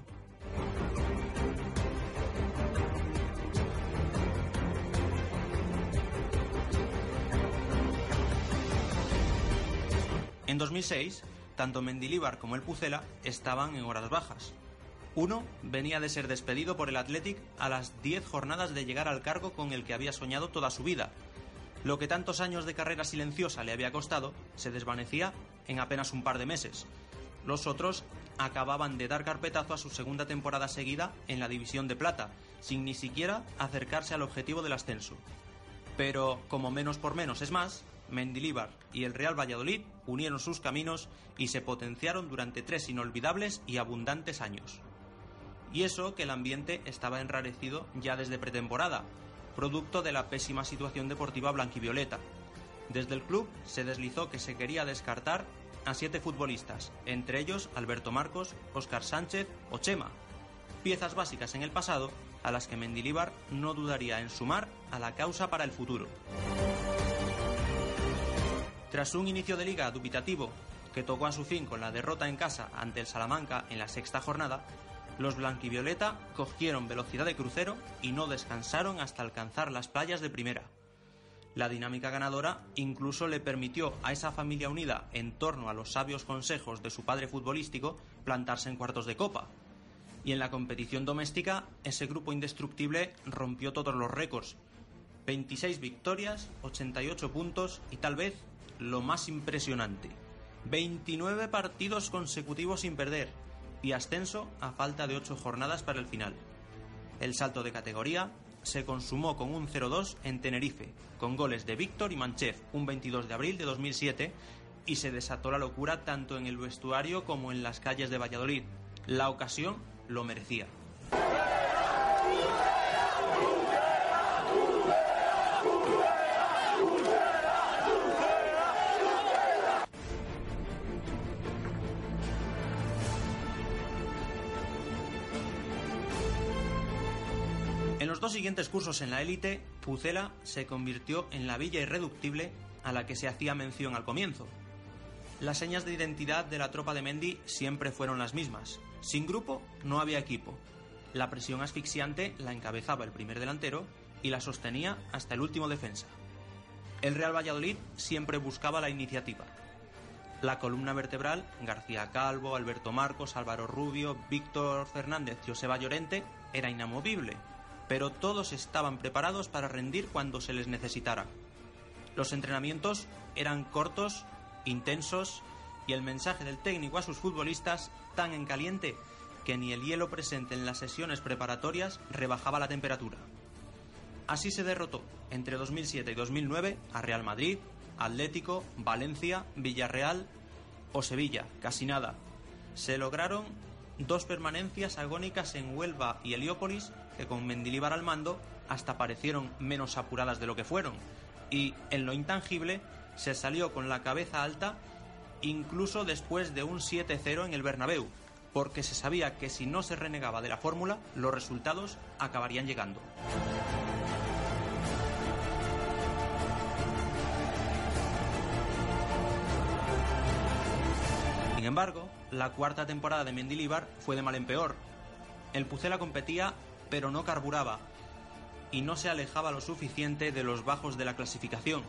En 2006, tanto Mendilíbar como el Pucela estaban en horas bajas. Uno venía de ser despedido por el Athletic a las 10 jornadas de llegar al cargo con el que había soñado toda su vida, lo que tantos años de carrera silenciosa le había costado se desvanecía en apenas un par de meses. Los otros acababan de dar carpetazo a su segunda temporada seguida en la División de Plata, sin ni siquiera acercarse al objetivo del ascenso. Pero, como menos por menos es más, Mendilíbar y el Real Valladolid unieron sus caminos y se potenciaron durante tres inolvidables y abundantes años. Y eso que el ambiente estaba enrarecido ya desde pretemporada, producto de la pésima situación deportiva blanquivioleta. Desde el club se deslizó que se quería descartar a siete futbolistas, entre ellos Alberto Marcos, Óscar Sánchez o Chema, piezas básicas en el pasado a las que Mendilíbar no dudaría en sumar a la causa para el futuro. Tras un inicio de liga dubitativo que tocó a su fin con la derrota en casa ante el Salamanca en la sexta jornada, los blanquivioleta cogieron velocidad de crucero y no descansaron hasta alcanzar las playas de primera. La dinámica ganadora incluso le permitió a esa familia unida en torno a los sabios consejos de su padre futbolístico plantarse en cuartos de copa. Y en la competición doméstica, ese grupo indestructible rompió todos los récords. 26 victorias, 88 puntos y tal vez lo más impresionante, 29 partidos consecutivos sin perder, y ascenso a falta de ocho jornadas para el final. El salto de categoría se consumó con un 0-2 en Tenerife, con goles de Víctor y Manchev un 22 de abril de 2007 y se desató la locura tanto en el vestuario como en las calles de Valladolid. La ocasión lo merecía. Siguientes cursos en la élite, Pucela se convirtió en la villa irreductible a la que se hacía mención al comienzo. Las señas de identidad de la tropa de Mendy siempre fueron las mismas. Sin grupo no había equipo. La presión asfixiante la encabezaba el primer delantero y la sostenía hasta el último defensa. El Real Valladolid siempre buscaba la iniciativa. La columna vertebral, García Calvo, Alberto Marcos, Álvaro Rubio, Víctor Fernández, Joseba Llorente, era inamovible, pero todos estaban preparados para rendir cuando se les necesitara. Los entrenamientos eran cortos, intensos y el mensaje del técnico a sus futbolistas tan en caliente que ni el hielo presente en las sesiones preparatorias rebajaba la temperatura. Así se derrotó entre 2007 y 2009 a Real Madrid, Atlético, Valencia, Villarreal o Sevilla, casi nada. Se lograron dos permanencias agónicas en Huelva y Heliópolis que con Mendilíbar al mando hasta parecieron menos apuradas de lo que fueron. Y en lo intangible se salió con la cabeza alta incluso después de un 7-0 en el Bernabéu, porque se sabía que si no se renegaba de la fórmula, los resultados acabarían llegando. Sin embargo, la cuarta temporada de Mendilibar fue de mal en peor. El Pucela competía, pero no carburaba, y no se alejaba lo suficiente de los bajos de la clasificación.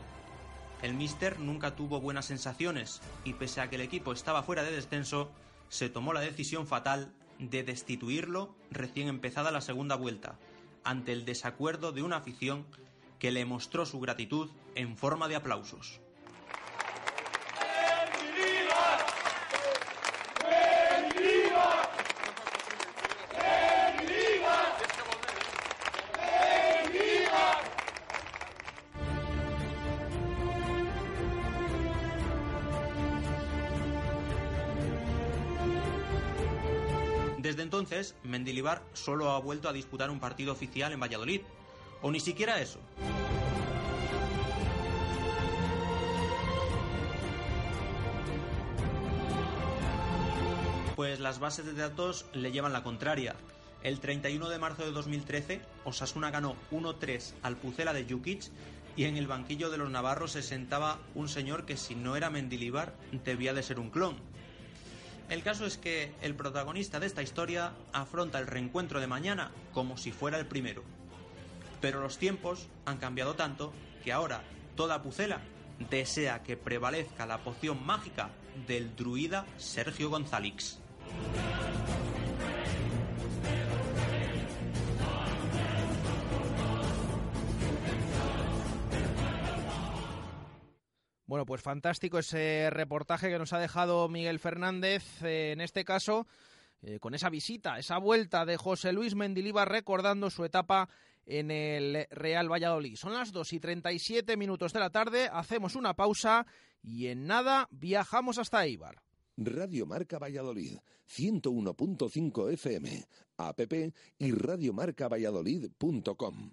El Mister nunca tuvo buenas sensaciones, y pese a que el equipo estaba fuera de descenso, se tomó la decisión fatal de destituirlo recién empezada la segunda vuelta, ante el desacuerdo de una afición que le mostró su gratitud en forma de aplausos. Mendilibar solo ha vuelto a disputar un partido oficial en Valladolid. O ni siquiera eso. Pues las bases de datos le llevan la contraria. El 31 de marzo de 2013, Osasuna ganó 1-3 al Pucela de Jukic y en el banquillo de los navarros se sentaba un señor que si no era Mendilibar debía de ser un clon. El caso es que el protagonista de esta historia afronta el reencuentro de mañana como si fuera el primero. Pero los tiempos han cambiado tanto que ahora toda Pucela desea que prevalezca la poción mágica del druida Sergio González. Bueno, pues fantástico ese reportaje que nos ha dejado Miguel Fernández, eh, en este caso, eh, con esa visita, esa vuelta de José Luis Mendilibar recordando su etapa en el Real Valladolid. Son las 2 y 37 minutos de la tarde, hacemos una pausa y en nada viajamos hasta Eibar. Radio Marca Valladolid, 101.5 FM, app y radiomarcavalladolid.com.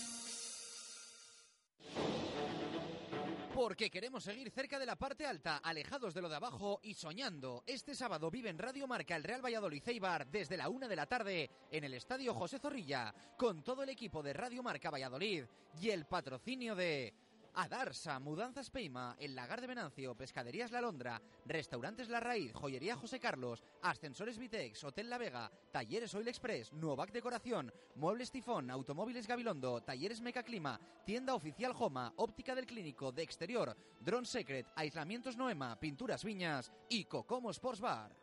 Porque queremos seguir cerca de la parte alta, alejados de lo de abajo y soñando. Este sábado vive en Radio Marca el Real Valladolid Eibar desde la una de la tarde en el Estadio José Zorrilla, con todo el equipo de Radio Marca Valladolid y el patrocinio de Adarsa, Mudanzas Peima, El Lagar de Venancio, Pescaderías La Londra, Restaurantes La Raíz, Joyería José Carlos, Ascensores Vitex, Hotel La Vega, Talleres Oil Express, Nuovac Decoración, Muebles Tifón, Automóviles Gabilondo, Talleres Mecaclima, Tienda Oficial Joma, Óptica del Clínico, de Exterior, Drone Secret, Aislamientos Noema, Pinturas Viñas y Cocomo Sports Bar.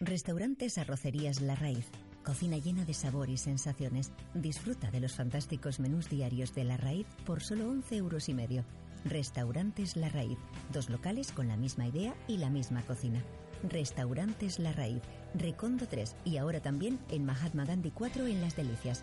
Restaurantes Arrocerías La Raíz. Cocina llena de sabor y sensaciones. Disfruta de los fantásticos menús diarios de La Raíz por solo 11 euros y medio. Restaurantes La Raíz. Dos locales con la misma idea y la misma cocina. Restaurantes La Raíz, Recondo 3 y ahora también en Mahatma Gandhi 4 en Las Delicias.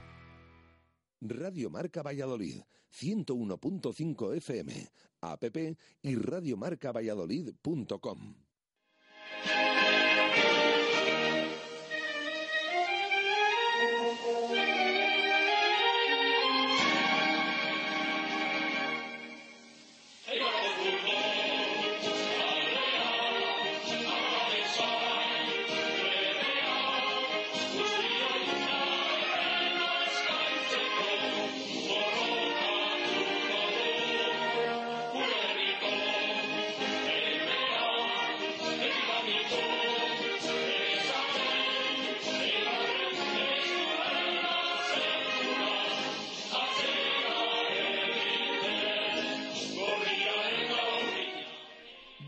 Radio Marca Valladolid, 101.5 FM, app y radiomarcavalladolid.com.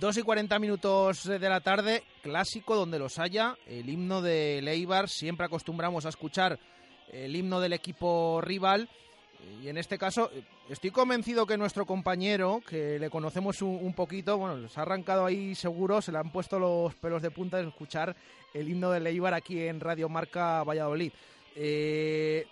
Dos y 40 minutos de la tarde, clásico donde los haya, el himno de Leibar, siempre acostumbramos a escuchar el himno del equipo rival y en este caso estoy convencido que nuestro compañero, que le conocemos un, un poquito, bueno, les ha arrancado ahí seguro, se le han puesto los pelos de punta de escuchar el himno de Leibar aquí en Radio Marca Valladolid. Eh,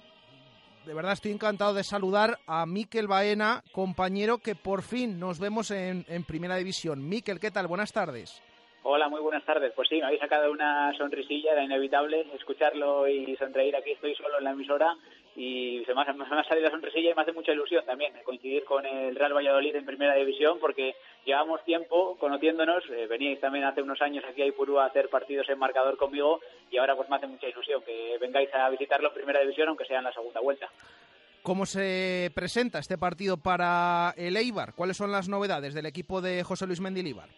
de verdad estoy encantado de saludar a Miquel Baena, compañero que por fin nos vemos en, en Primera División. Miquel, ¿qué tal? Buenas tardes. Hola, muy buenas tardes. Pues sí, me habéis sacado una sonrisilla, era inevitable escucharlo y sonreír. Aquí estoy solo en la emisora y se me ha, me ha salido la sonrisilla y me hace mucha ilusión también coincidir con el Real Valladolid en Primera División porque llevamos tiempo conociéndonos. Eh, veníais también hace unos años aquí a Ipurú a hacer partidos en marcador conmigo y ahora pues me hace mucha ilusión que vengáis a visitarlo en Primera División aunque sea en la segunda vuelta. ¿Cómo se presenta este partido para el Eibar? ¿Cuáles son las novedades del equipo de José Luis Mendilíbar?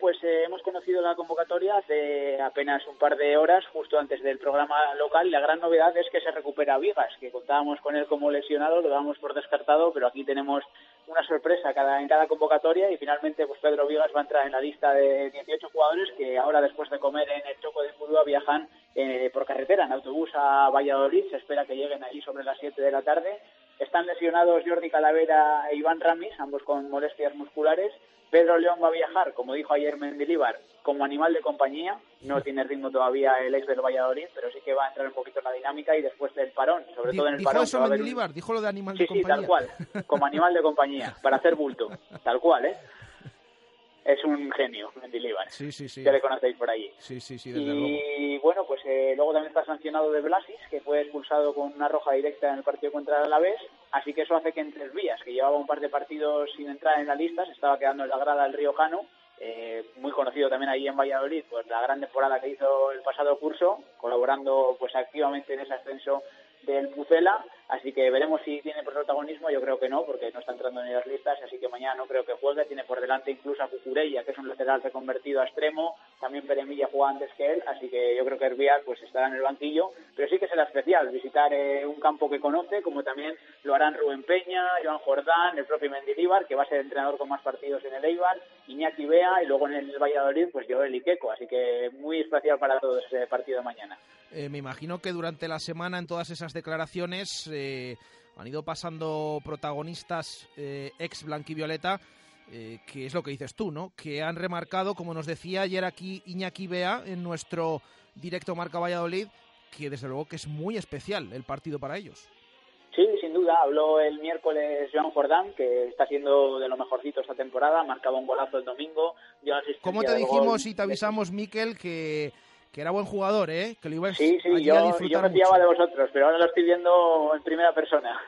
Pues eh, hemos conocido la convocatoria hace apenas un par de horas, justo antes del programa local, y la gran novedad es que se recupera Vigas, que contábamos con él como lesionado, lo damos por descartado, pero aquí tenemos una sorpresa cada, en cada convocatoria y finalmente pues Pedro Vigas va a entrar en la lista de 18 jugadores que ahora después de comer en el Choco de Pudúa viajan eh, por carretera en autobús a Valladolid, se espera que lleguen allí sobre las 7 de la tarde. Están lesionados Jordi Calavera e Iván Ramis, ambos con molestias musculares. Pedro León va a viajar, como dijo ayer Mendilíbar, como animal de compañía. No tiene ritmo todavía el ex del Valladolid, pero sí que va a entrar un poquito en la dinámica y después del parón, sobre todo en el dijo parón. eso un- Mendilíbar, dijo lo de animal Sí, de sí, compañía. tal cual, como animal de compañía, para hacer bulto, tal cual, ¿eh? Es un genio, Mendilíbar. Sí, sí, sí. Ya le conocéis por allí. Sí, sí, sí, desde luego. Y bueno, pues eh, luego también está sancionado de Blasis, que fue expulsado con una roja directa en el partido contra el Alavés, así que eso hace que entre Vías, que llevaba un par de partidos sin entrar en la lista, se estaba quedando en la grada del Riojano, eh, muy conocido también ahí en Valladolid, pues la gran temporada que hizo el pasado curso, colaborando pues activamente en ese ascenso del Pucela, así que veremos si tiene protagonismo, yo creo que no, porque no está entrando en las listas, así que mañana no creo que juegue, tiene por delante incluso a Cucurella, que es un lateral reconvertido a extremo, también Peremilla juega antes que él, así que yo creo que Herbias pues estará en el banquillo, pero sí que será especial visitar eh, un campo que conoce, como también lo harán Rubén Peña, Joan Jordán, el propio Mendilíbar, que va a ser entrenador con más partidos en el Eibar, Iñaki Bea y luego en el Valladolid pues Joel Iqueco, así que muy especial para todos ese partido de mañana. Eh, me imagino que durante la semana en todas esas declaraciones eh, han ido pasando protagonistas eh, ex blanquivioleta, eh, que es lo que dices tú, ¿no? Que han remarcado, como nos decía ayer aquí Iñaki Bea en nuestro directo Marca Valladolid, que desde luego que es muy especial el partido para ellos. Sí, sin duda. Habló el miércoles Joan Jordán, que está siendo de lo mejorcito esta temporada. Marcaba un golazo el domingo. dio asistencia ¿Cómo te dijimos y te avisamos, Miquel, que, que era buen jugador, ¿eh? Que lo ibas Sí, sí, allí yo, a yo disfrutar me fiaba de vosotros, pero ahora lo estoy viendo en primera persona.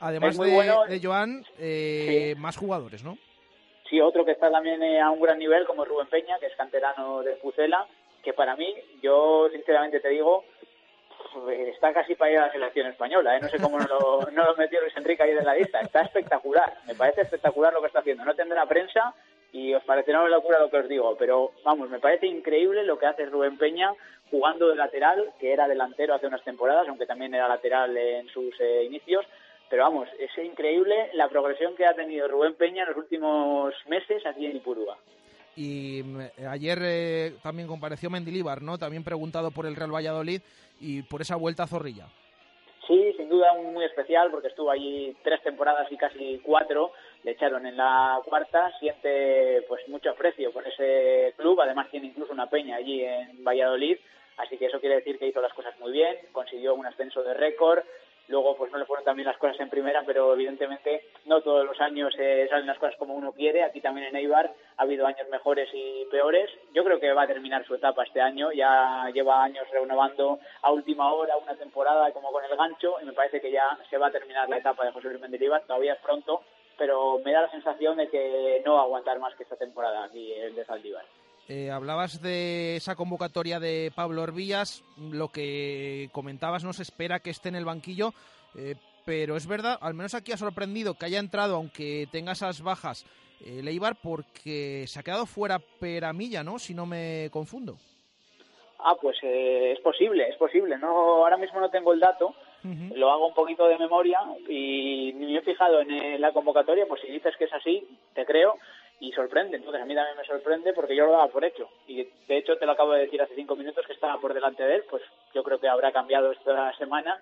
Además de, bueno. de Joan, eh, más jugadores, ¿no? Sí, otro que está también eh, a un gran nivel, como Rubén Peña, que es canterano de Pucela, que para mí, yo sinceramente te digo, eh, está casi para ir a la selección española. ¿eh? No sé cómo no lo, no lo metió Luis Enrique ahí de la lista. Está espectacular. Me parece espectacular lo que está haciendo. No tendrá prensa y os parecerá una locura lo que os digo, pero vamos, me parece increíble lo que hace Rubén Peña jugando de lateral, que era delantero hace unas temporadas, aunque también era lateral en sus eh, inicios. Pero vamos, es increíble la progresión que ha tenido Rubén Peña en los últimos meses aquí en Ipurúa. Y mm, ayer eh, también compareció Mendilíbar, ¿no? También preguntado por el Real Valladolid y por esa vuelta a Zorrilla. Sí, sin duda muy especial porque estuvo allí tres temporadas y casi cuatro. Le echaron en la cuarta, siente pues mucho aprecio por ese club. Además tiene incluso una peña allí en Valladolid, así que eso quiere decir que hizo las cosas muy bien, consiguió un ascenso de récord, Luego, pues no le fueron también las cosas en primera, pero evidentemente no todos los años eh, salen las cosas como uno quiere. Aquí también en Eibar ha habido años mejores y peores. Yo creo que va a terminar su etapa este año. Ya lleva años renovando a última hora una temporada como con el gancho y me parece que ya se va a terminar la etapa de José Luis Mendilibar. Todavía es pronto, pero me da la sensación de que no va a aguantar más que esta temporada aquí el de Saldívar. Eh, hablabas de esa convocatoria de Pablo Orbillas, lo que comentabas no se espera que esté en el banquillo, eh, pero es verdad, al menos aquí ha sorprendido que haya entrado, aunque tenga esas bajas, eh, Leibar, porque se ha quedado fuera Peramilla, ¿no? Si no me confundo. Ah, pues es posible, es posible. No, ahora mismo no tengo el dato, lo hago un poquito de memoria y me he fijado en la convocatoria, pues si dices que es así, te creo y sorprende. Entonces a mí también me sorprende porque yo lo daba por hecho. Y de hecho te lo acabo de decir hace cinco minutos que estaba por delante de él, pues yo creo que habrá cambiado esta semana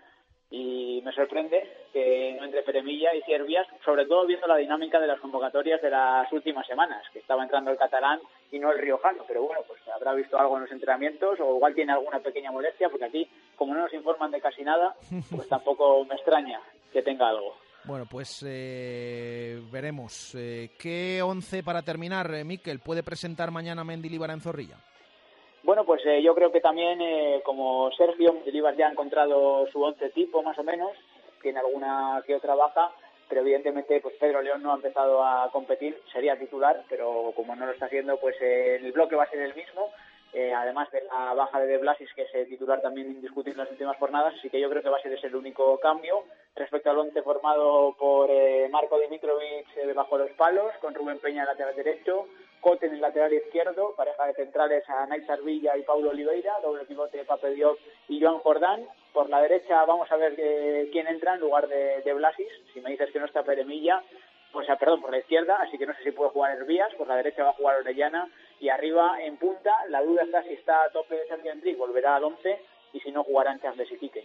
y me sorprende que no entre Peremilla y Ciervias, sobre todo viendo la dinámica de las convocatorias de las últimas semanas, que estaba entrando el catalán y no el riojano, pero bueno, pues habrá visto algo en los entrenamientos o igual tiene alguna pequeña molestia, porque aquí, como no nos informan de casi nada, pues tampoco me extraña que tenga algo. Bueno, pues eh, veremos. Eh, ¿Qué once para terminar, eh, Miquel, puede presentar mañana Mendilibar en Zorrilla? Bueno, pues yo creo que también, como Sergio, Mendilibar ya ha encontrado su once tipo, más o menos. Tiene alguna que otra baja, pero evidentemente pues Pedro León no ha empezado a competir, sería titular, pero como no lo está haciendo, pues el bloque va a ser el mismo eh, además de la baja de De Blasis, que es titular también indiscutible en las últimas jornadas, así que yo creo que va a ser ese el único cambio. Respecto al once formado por eh, Marco Dimitrovic eh, bajo los palos, con Rubén Peña en lateral derecho, Cote en el lateral izquierdo, pareja de centrales a Nait Villa y Paulo Oliveira, doble pivote Pape Diop y Joan Jordán. Por la derecha vamos a ver quién entra en lugar de, de Blasis. Si me dices que no está Peremilla, pues perdón, por la izquierda, así que no sé si puede jugar Hervías, por la derecha va a jugar Orellana y arriba en punta, la duda está si está a tope de Santiago Enrique, volverá al 11 y si no jugarán Charles y Quique.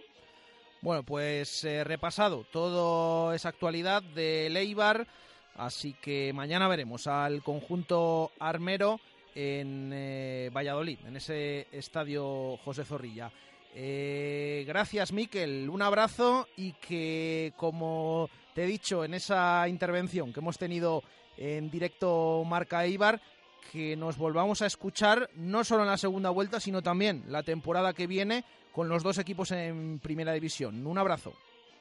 Bueno, pues eh, repasado toda esa actualidad de Leibar, así que mañana veremos al conjunto armero en eh, Valladolid, en ese estadio José Zorrilla. Eh, gracias, Miquel. Un abrazo y que, como te he dicho en esa intervención que hemos tenido en directo Marca Eibar, que nos volvamos a escuchar no solo en la segunda vuelta, sino también la temporada que viene con los dos equipos en primera división. Un abrazo.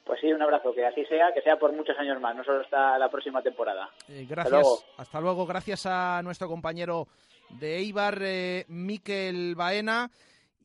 Pues sí, un abrazo, que así sea, que sea por muchos años más, no solo hasta la próxima temporada. Eh, gracias. Hasta luego. Gracias a nuestro compañero de Eibar, eh, Miquel Baena.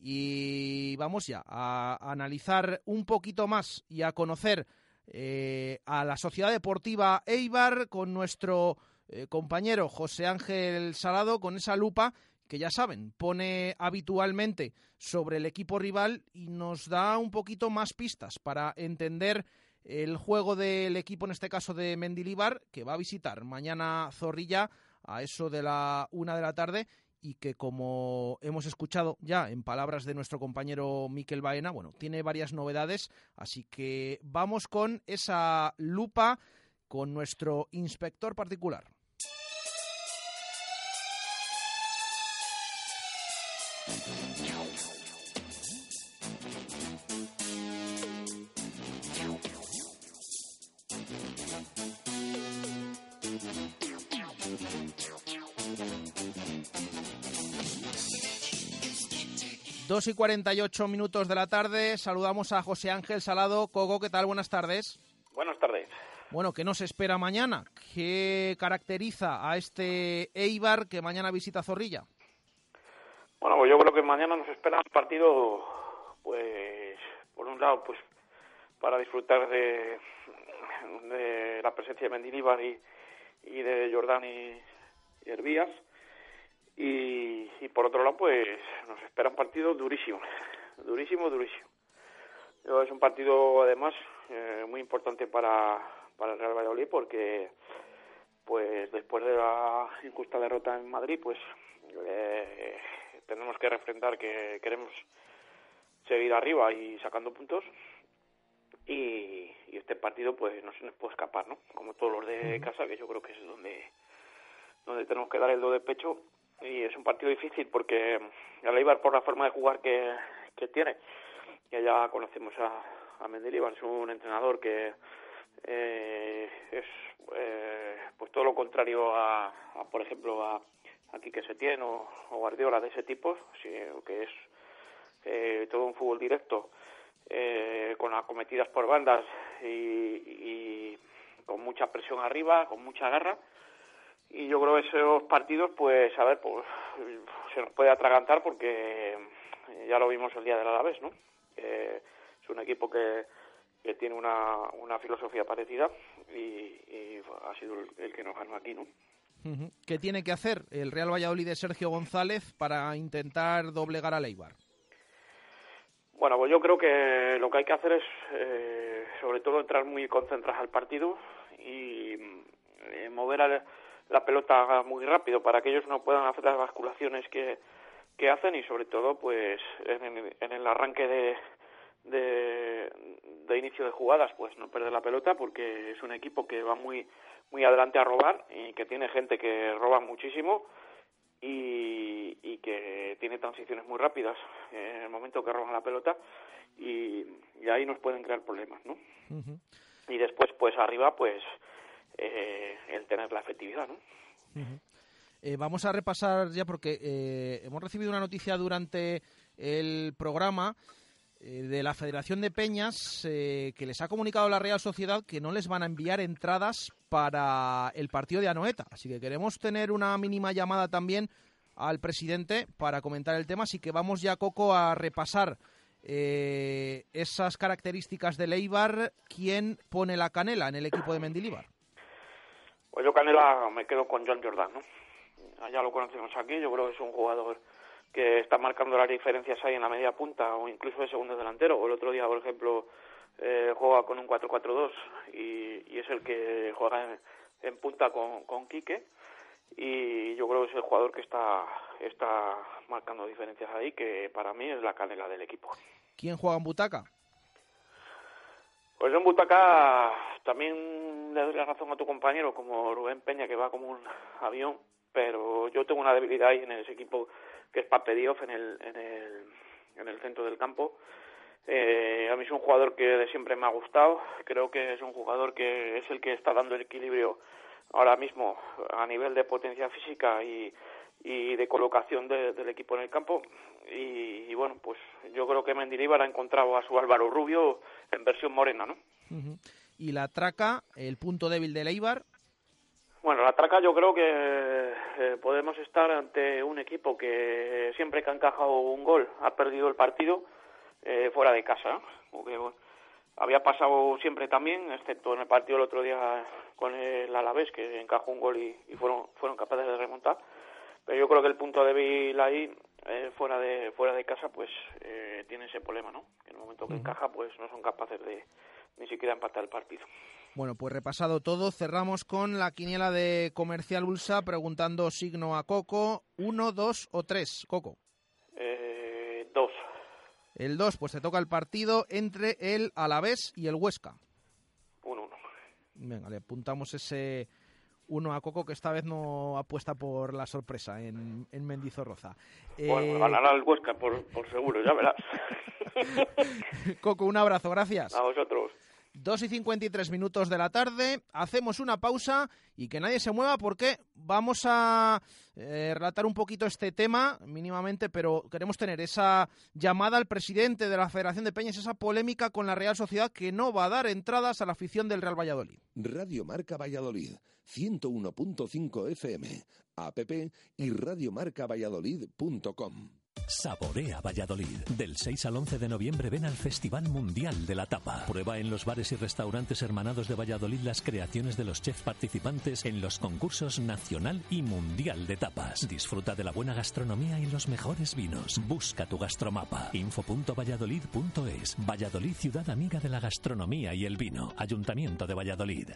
Y vamos ya a analizar un poquito más y a conocer eh, a la Sociedad Deportiva Eibar con nuestro eh, compañero José Ángel Salado con esa lupa que ya saben, pone habitualmente sobre el equipo rival y nos da un poquito más pistas para entender el juego del equipo, en este caso de Mendilibar, que va a visitar mañana Zorrilla a eso de la una de la tarde y que como hemos escuchado ya en palabras de nuestro compañero Miquel Baena, bueno, tiene varias novedades, así que vamos con esa lupa con nuestro inspector particular. 2 y 48 minutos de la tarde, saludamos a José Ángel Salado. Cogo, ¿qué tal? Buenas tardes. Buenas tardes. Bueno, ¿qué nos espera mañana? ¿Qué caracteriza a este Eibar que mañana visita Zorrilla? Bueno, pues yo creo que mañana nos espera un partido, pues, por un lado, pues, para disfrutar de, de la presencia de Mendilibar y, y de Jordán y, Hervías. Y, y por otro lado, pues nos espera un partido durísimo, durísimo, durísimo. Es un partido, además, eh, muy importante para, para el Real Valladolid porque, pues después de la injusta derrota en Madrid, pues eh, tenemos que refrendar que queremos seguir arriba y sacando puntos y, y este partido pues no se nos puede escapar, ¿no? Como todos los de casa, que yo creo que es donde donde tenemos que dar el do de pecho y es un partido difícil porque el Eibar por la forma de jugar que, que tiene, que ya conocemos a, a Mendilibar, es un entrenador que eh, es eh, pues todo lo contrario a, por ejemplo a, a Quique Setién o, o Guardiola de ese tipo, sí, que es eh, todo un fútbol directo eh, con acometidas por bandas y con mucha presión arriba, con mucha garra y yo creo que esos partidos pues a ver pues se nos puede atragantar porque ya lo vimos el día del Alavés no eh, es un equipo que, que tiene una, una filosofía parecida y, y ha sido el, el, que nos ganó aquí no. ¿Qué tiene que hacer el Real Valladolid de Sergio González para intentar doblegar a Leibar? Bueno, pues yo creo que lo que hay que hacer es, eh, sobre todo, entrar muy concentrados al partido y eh, mover al, la pelota muy rápido para que ellos no puedan hacer las basculaciones que, que hacen y sobre todo pues en, en el arranque de, de, de, inicio de jugadas pues no perder la pelota porque es un equipo que va muy muy adelante a robar y que tiene gente que roba muchísimo y, y que tiene transiciones muy rápidas en el momento que roban la pelota y, y ahí nos pueden crear problemas no uh -huh. y después pues arriba pues eh, el tener la efectividad, ¿no? Eh, vamos a repasar ya porque eh, hemos recibido una noticia durante el programa eh, de la Federación de Peñas eh, que les ha comunicado la Real Sociedad que no les van a enviar entradas para el partido de Anoeta. Así que queremos tener una mínima llamada también al presidente para comentar el tema. Así que vamos ya, Coco, a repasar eh, esas características de Leibar. ¿Quién pone la canela en el equipo de Mendilibar? Pues yo Canela me quedo con John Jordan, ¿no? Ya lo conocemos aquí, yo creo que es un jugador que está marcando las diferencias ahí en la media punta o incluso de segundo delantero. El otro día, por ejemplo, eh, juega con un 4-4-2 y, es el que juega en, en punta con, con Quique y yo creo que es el jugador que está, está marcando diferencias ahí, que para mí es la canela del equipo. ¿Quién juega en butaca? Pues en Butaca también le doy la razón a tu compañero, como Rubén Peña, que va como un avión, pero yo tengo una debilidad ahí en ese equipo que es Papedioff en el, en el, en el centro del campo. Eh, a mí es un jugador que de siempre me ha gustado, creo que es un jugador que es el que está dando el equilibrio ahora mismo a nivel de potencia física y, y de colocación de, del equipo en el campo y, y, bueno pues yo creo que Mendilibar ha encontrado a su Álvaro Rubio en versión morena ¿no? Uh -huh. y la traca el punto débil de Leibar bueno la traca yo creo que eh, podemos estar ante un equipo que siempre que ha encajado un gol ha perdido el partido eh, fuera de casa porque bueno, había pasado siempre también excepto en el partido el otro día con el Alavés que encajó un gol y, y fueron fueron capaces de remontar pero yo creo que el punto débil ahí eh, fuera de fuera de casa pues eh, tiene ese problema no en el momento que uh -huh. encaja pues no son capaces de ni siquiera empatar el partido. Bueno pues repasado todo cerramos con la quiniela de comercial Ulsa preguntando signo a Coco uno dos o tres. Coco. Eh, dos. El dos pues te toca el partido entre el Alavés y el Huesca. Uno uno. Venga le apuntamos ese uno a Coco que esta vez no apuesta por la sorpresa en, en Mendizorroza. Bueno, eh... ganará el Huesca por, por seguro, ya verás. Coco, un abrazo, gracias. A vosotros. 2 y 53 minutos de la tarde, hacemos una pausa y que nadie se mueva porque vamos a eh, relatar un poquito este tema mínimamente, pero queremos tener esa llamada al presidente de la Federación de Peñas, esa polémica con la Real Sociedad que no va a dar entradas a la afición del Real Valladolid. Radio Marca Valladolid, 101.5 FM, app y radiomarcavalladolid.com. Saborea Valladolid. Del 6 al 11 de noviembre ven al Festival Mundial de la Tapa. Prueba en los bares y restaurantes hermanados de Valladolid las creaciones de los chefs participantes en los concursos nacional y mundial de tapas. Disfruta de la buena gastronomía y los mejores vinos. Busca tu gastromapa. info.valladolid.es. Valladolid, ciudad amiga de la gastronomía y el vino. Ayuntamiento de Valladolid.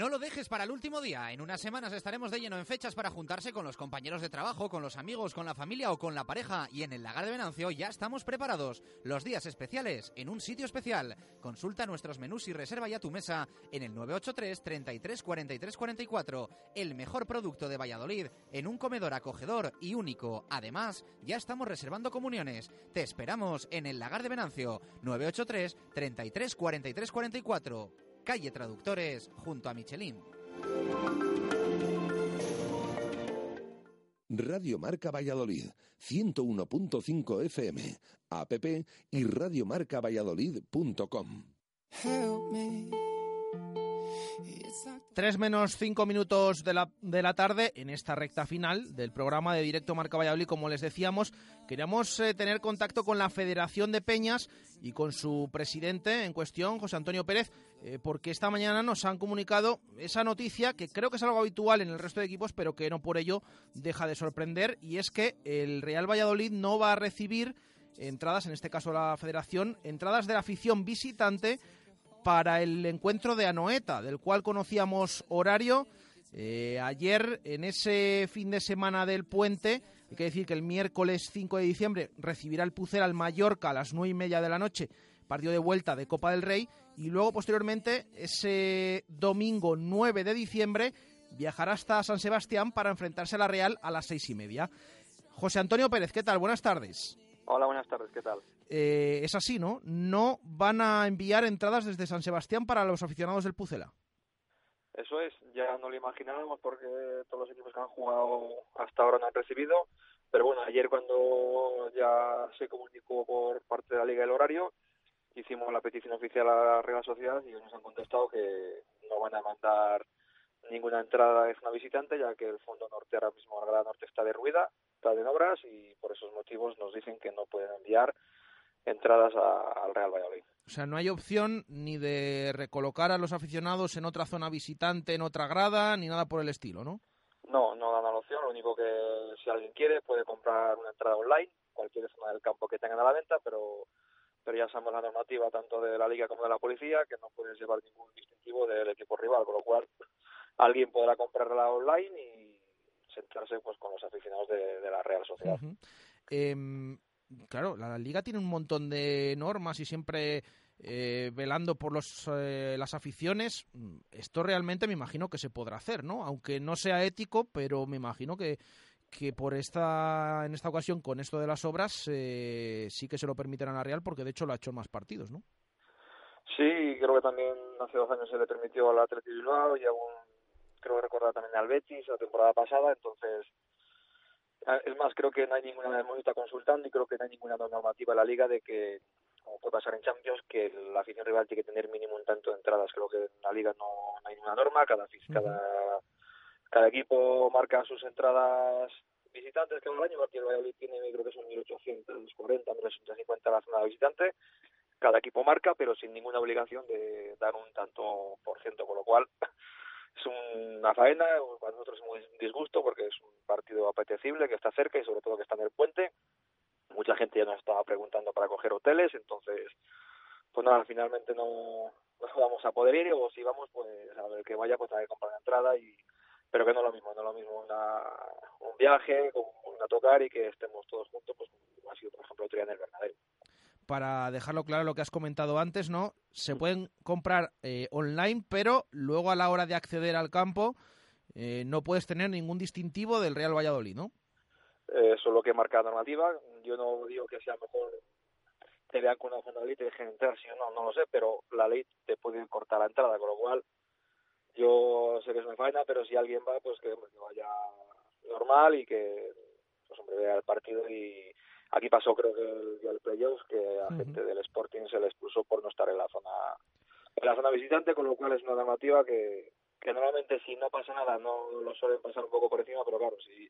No lo dejes para el último día. En unas semanas estaremos de lleno en fechas para juntarse con los compañeros de trabajo, con los amigos, con la familia o con la pareja. Y en el Lagar de Venancio ya estamos preparados. Los días especiales en un sitio especial. Consulta nuestros menús y reserva ya tu mesa en el 983 33 43 44. El mejor producto de Valladolid en un comedor acogedor y único. Además, ya estamos reservando comuniones. Te esperamos en el Lagar de Venancio 983 33 43 44 calle Traductores, junto a Michelin. Radio Marca Valladolid, 101.5 FM, app y radiomarcavalladolid.com. Tres menos cinco minutos de la, de la tarde en esta recta final del programa de Directo Marca Valladolid. Como les decíamos, queríamos eh, tener contacto con la Federación de Peñas y con su presidente en cuestión, José Antonio Pérez, eh, porque esta mañana nos han comunicado esa noticia que creo que es algo habitual en el resto de equipos, pero que no por ello deja de sorprender, y es que el Real Valladolid no va a recibir entradas, en este caso la Federación, entradas de la afición visitante para el encuentro de Anoeta, del cual conocíamos horario. Eh, ayer, en ese fin de semana del puente, hay que decir que el miércoles 5 de diciembre recibirá el Pucel al Mallorca a las 9 y media de la noche, partido de vuelta de Copa del Rey, y luego posteriormente, ese domingo 9 de diciembre, viajará hasta San Sebastián para enfrentarse a la Real a las seis y media. José Antonio Pérez, ¿qué tal? Buenas tardes. Hola, buenas tardes, ¿qué tal? Eh, es así, ¿no? No van a enviar entradas desde San Sebastián para los aficionados del Pucela. Eso es, ya no lo imaginábamos porque todos los equipos que han jugado hasta ahora no han recibido, pero bueno, ayer cuando ya se comunicó por parte de la Liga el horario, hicimos la petición oficial a la Real Sociedad y nos han contestado que no van a mandar ninguna entrada de una visitante, ya que el fondo norte ahora mismo, la Grada Norte está derruida, está en obras y por esos motivos nos dicen que no pueden enviar entradas al Real Valladolid. O sea, no hay opción ni de recolocar a los aficionados en otra zona visitante, en otra grada, ni nada por el estilo, ¿no? No, no dan la opción. Lo único que si alguien quiere puede comprar una entrada online, cualquier zona del campo que tengan a la venta, pero pero ya sabemos la normativa tanto de la liga como de la policía que no puedes llevar ningún distintivo del equipo rival, con lo cual alguien podrá comprarla online y sentarse pues con los aficionados de, la Real Sociedad claro, la liga tiene un montón de normas y siempre eh, velando por los, eh, las aficiones. Esto realmente me imagino que se podrá hacer, ¿no? Aunque no sea ético, pero me imagino que, que por esta, en esta ocasión, con esto de las obras, eh, sí que se lo permitirán a Real, porque de hecho lo ha hecho en más partidos, ¿no? Sí, creo que también hace dos años se le permitió al Atlético Bilbao y aún creo que recordar también al Betis la temporada pasada, entonces Ah, es más, creo que no hay ninguna, hemos estado consultando y creo que no hay ninguna normativa en la liga de que, como puede pasar en Champions, que la afición rival tiene que tener mínimo un tanto de entradas. Creo que en la liga no, hay ninguna norma, cada, cada, cada equipo marca sus entradas visitantes el año, el Valladolid tiene creo que son 1840, 1850 la zona visitante, cada equipo marca, pero sin ninguna obligación de dar un tanto por ciento, con lo cual es una faena, para nosotros es muy disgusto porque es un partido apetecible que está cerca y sobre todo que está en el puente. Mucha gente ya nos estaba preguntando para coger hoteles, entonces, pues nada, finalmente no, vamos a poder ir o si vamos, pues a ver que vaya, pues hay que comprar la entrada y pero que no es lo mismo, no es lo mismo una, un viaje, una tocar y que estemos todos juntos, pues como ha sido, por ejemplo, otro día en el Bernabéu para dejarlo claro lo que has comentado antes, ¿no? Se pueden comprar eh, online, pero luego a la hora de acceder al campo eh, no puedes tener ningún distintivo del Real Valladolid, ¿no? Eso es lo que marca la normativa. Yo no digo que sea mejor te vean con una zona y te dejen entrar, si no, no lo sé, pero la ley te puede cortar la entrada, con lo cual yo sé que es una faena, pero si alguien va, pues que, vaya normal y que pues hombre, vea el partido y, Aquí pasó creo que el día del playoffs que a gente del Sporting se le expulsó por no estar en la zona en la zona visitante, con lo cual es una normativa que, que normalmente si no pasa nada no lo suelen pasar un poco por encima, pero claro, si,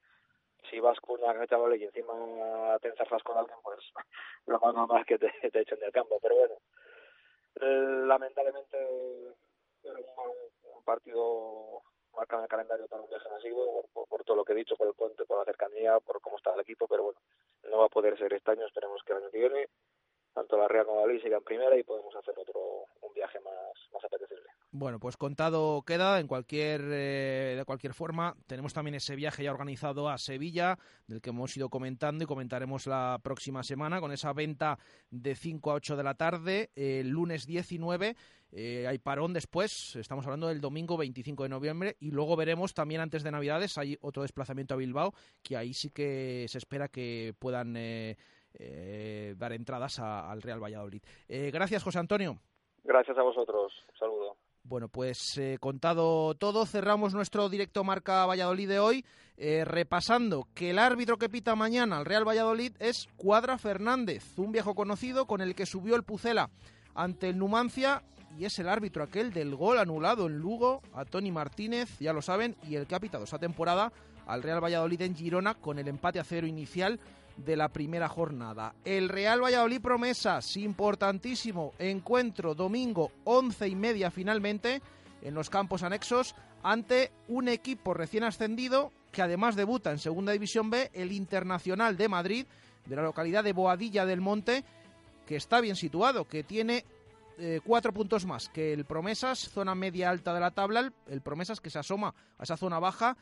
si vas con una camiseta y encima te enzarzas con alguien, pues lo más normal es que te, te echen del campo. Pero bueno, eh, lamentablemente un, partido marcado en el calendario para un viaje por, por, todo lo que he dicho, por el puente, por la cercanía, por cómo está el equipo, pero bueno, no va a poder ser este año, esperemos que el año que viene tanto la Real como la siga en primera y podemos hacer otro un viaje más, más apetecible. Bueno, pues contado queda en cualquier eh, de cualquier forma. Tenemos también ese viaje ya organizado a Sevilla, del que hemos ido comentando y comentaremos la próxima semana con esa venta de 5 a 8 de la tarde, el lunes 19. Eh, hay parón después, estamos hablando del domingo 25 de noviembre y luego veremos también antes de Navidades hay otro desplazamiento a Bilbao que ahí sí que se espera que puedan eh, dar entradas a, al Real Valladolid. Eh, gracias, José Antonio. Gracias a vosotros. Un saludo. Bueno, pues eh, contado todo, cerramos nuestro directo Marca Valladolid de hoy, eh, repasando que el árbitro que pita mañana al Real Valladolid es Cuadra Fernández, un viejo conocido con el que subió el Pucela ante el Numancia y es el árbitro aquel del gol anulado en Lugo a Tony Martínez, ya lo saben, y el que ha pitado esa temporada al Real Valladolid en Girona con el empate a cero inicial de la primera jornada. El Real Valladolid promesas, importantísimo encuentro domingo once y media finalmente en los campos anexos ante un equipo recién ascendido que además debuta en Segunda División B, el Internacional de Madrid, de la localidad de Boadilla del Monte, que está bien situado, que tiene eh, cuatro puntos más que el Promesas, zona media alta de la tabla, el, el Promesas que se asoma a esa zona baja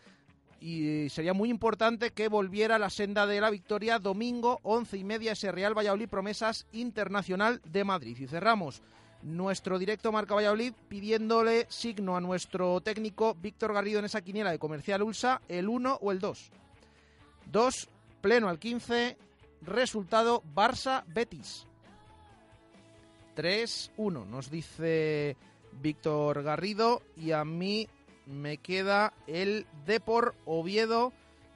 y sería muy importante que volviera la senda de la victoria domingo once y media ese Real Valladolid Promesas Internacional de Madrid. Y cerramos nuestro directo Marca Valladolid pidiéndole signo a nuestro técnico Víctor Garrido en esa quiniela de Comercial Ulsa, el 1 o el 2. 2, pleno al 15, resultado Barça-Betis. 3-1, nos dice Víctor Garrido y a mí me queda el Depor Oviedo,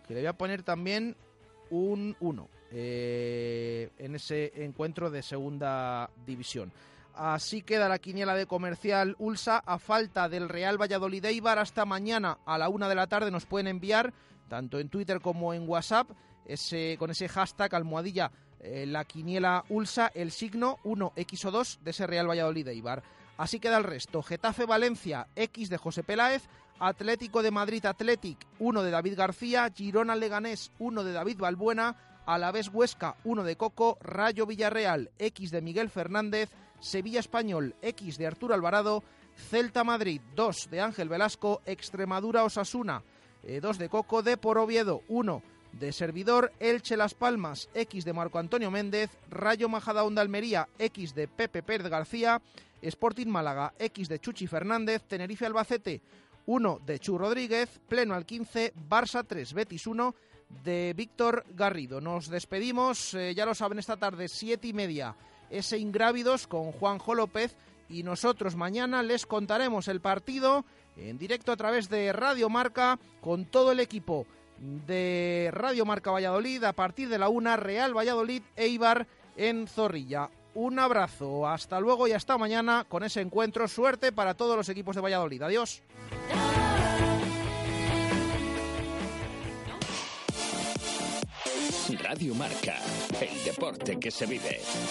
que le voy a poner también un 1 eh, en ese encuentro de segunda división. Así queda la quiniela de comercial Ulsa a falta del Real Valladolid Eibar hasta mañana a la una de la tarde nos pueden enviar tanto en Twitter como en WhatsApp ese, con ese hashtag almohadilla eh, la quiniela Ulsa el signo 1x o 2 de ese Real Valladolid Eibar. Así queda el resto. Getafe Valencia X de José Peláez, Atlético de Madrid Athletic 1 de David García, Girona Leganés 1 de David Balbuena, Alavés Huesca 1 de Coco, Rayo Villarreal X de Miguel Fernández, Sevilla Español X de Arturo Alvarado, Celta Madrid 2 de Ángel Velasco, Extremadura Osasuna 2 de Coco, de Por Oviedo 1 de Servidor, Elche Las Palmas X de Marco Antonio Méndez, Rayo Majadahonda Almería X de Pepe Pérez García, Sporting Málaga X de Chuchi Fernández, Tenerife Albacete 1 de Chu Rodríguez, pleno al 15, Barça 3, Betis 1 de Víctor Garrido. Nos despedimos, eh, ya lo saben, esta tarde, siete y media, ese Ingrávidos con Juanjo López y nosotros mañana les contaremos el partido en directo a través de Radio Marca con todo el equipo de Radio Marca Valladolid a partir de la una Real Valladolid Eibar en Zorrilla. Un abrazo, hasta luego y hasta mañana con ese encuentro. Suerte para todos los equipos de Valladolid. Adiós. Radio Marca, el deporte que se vive.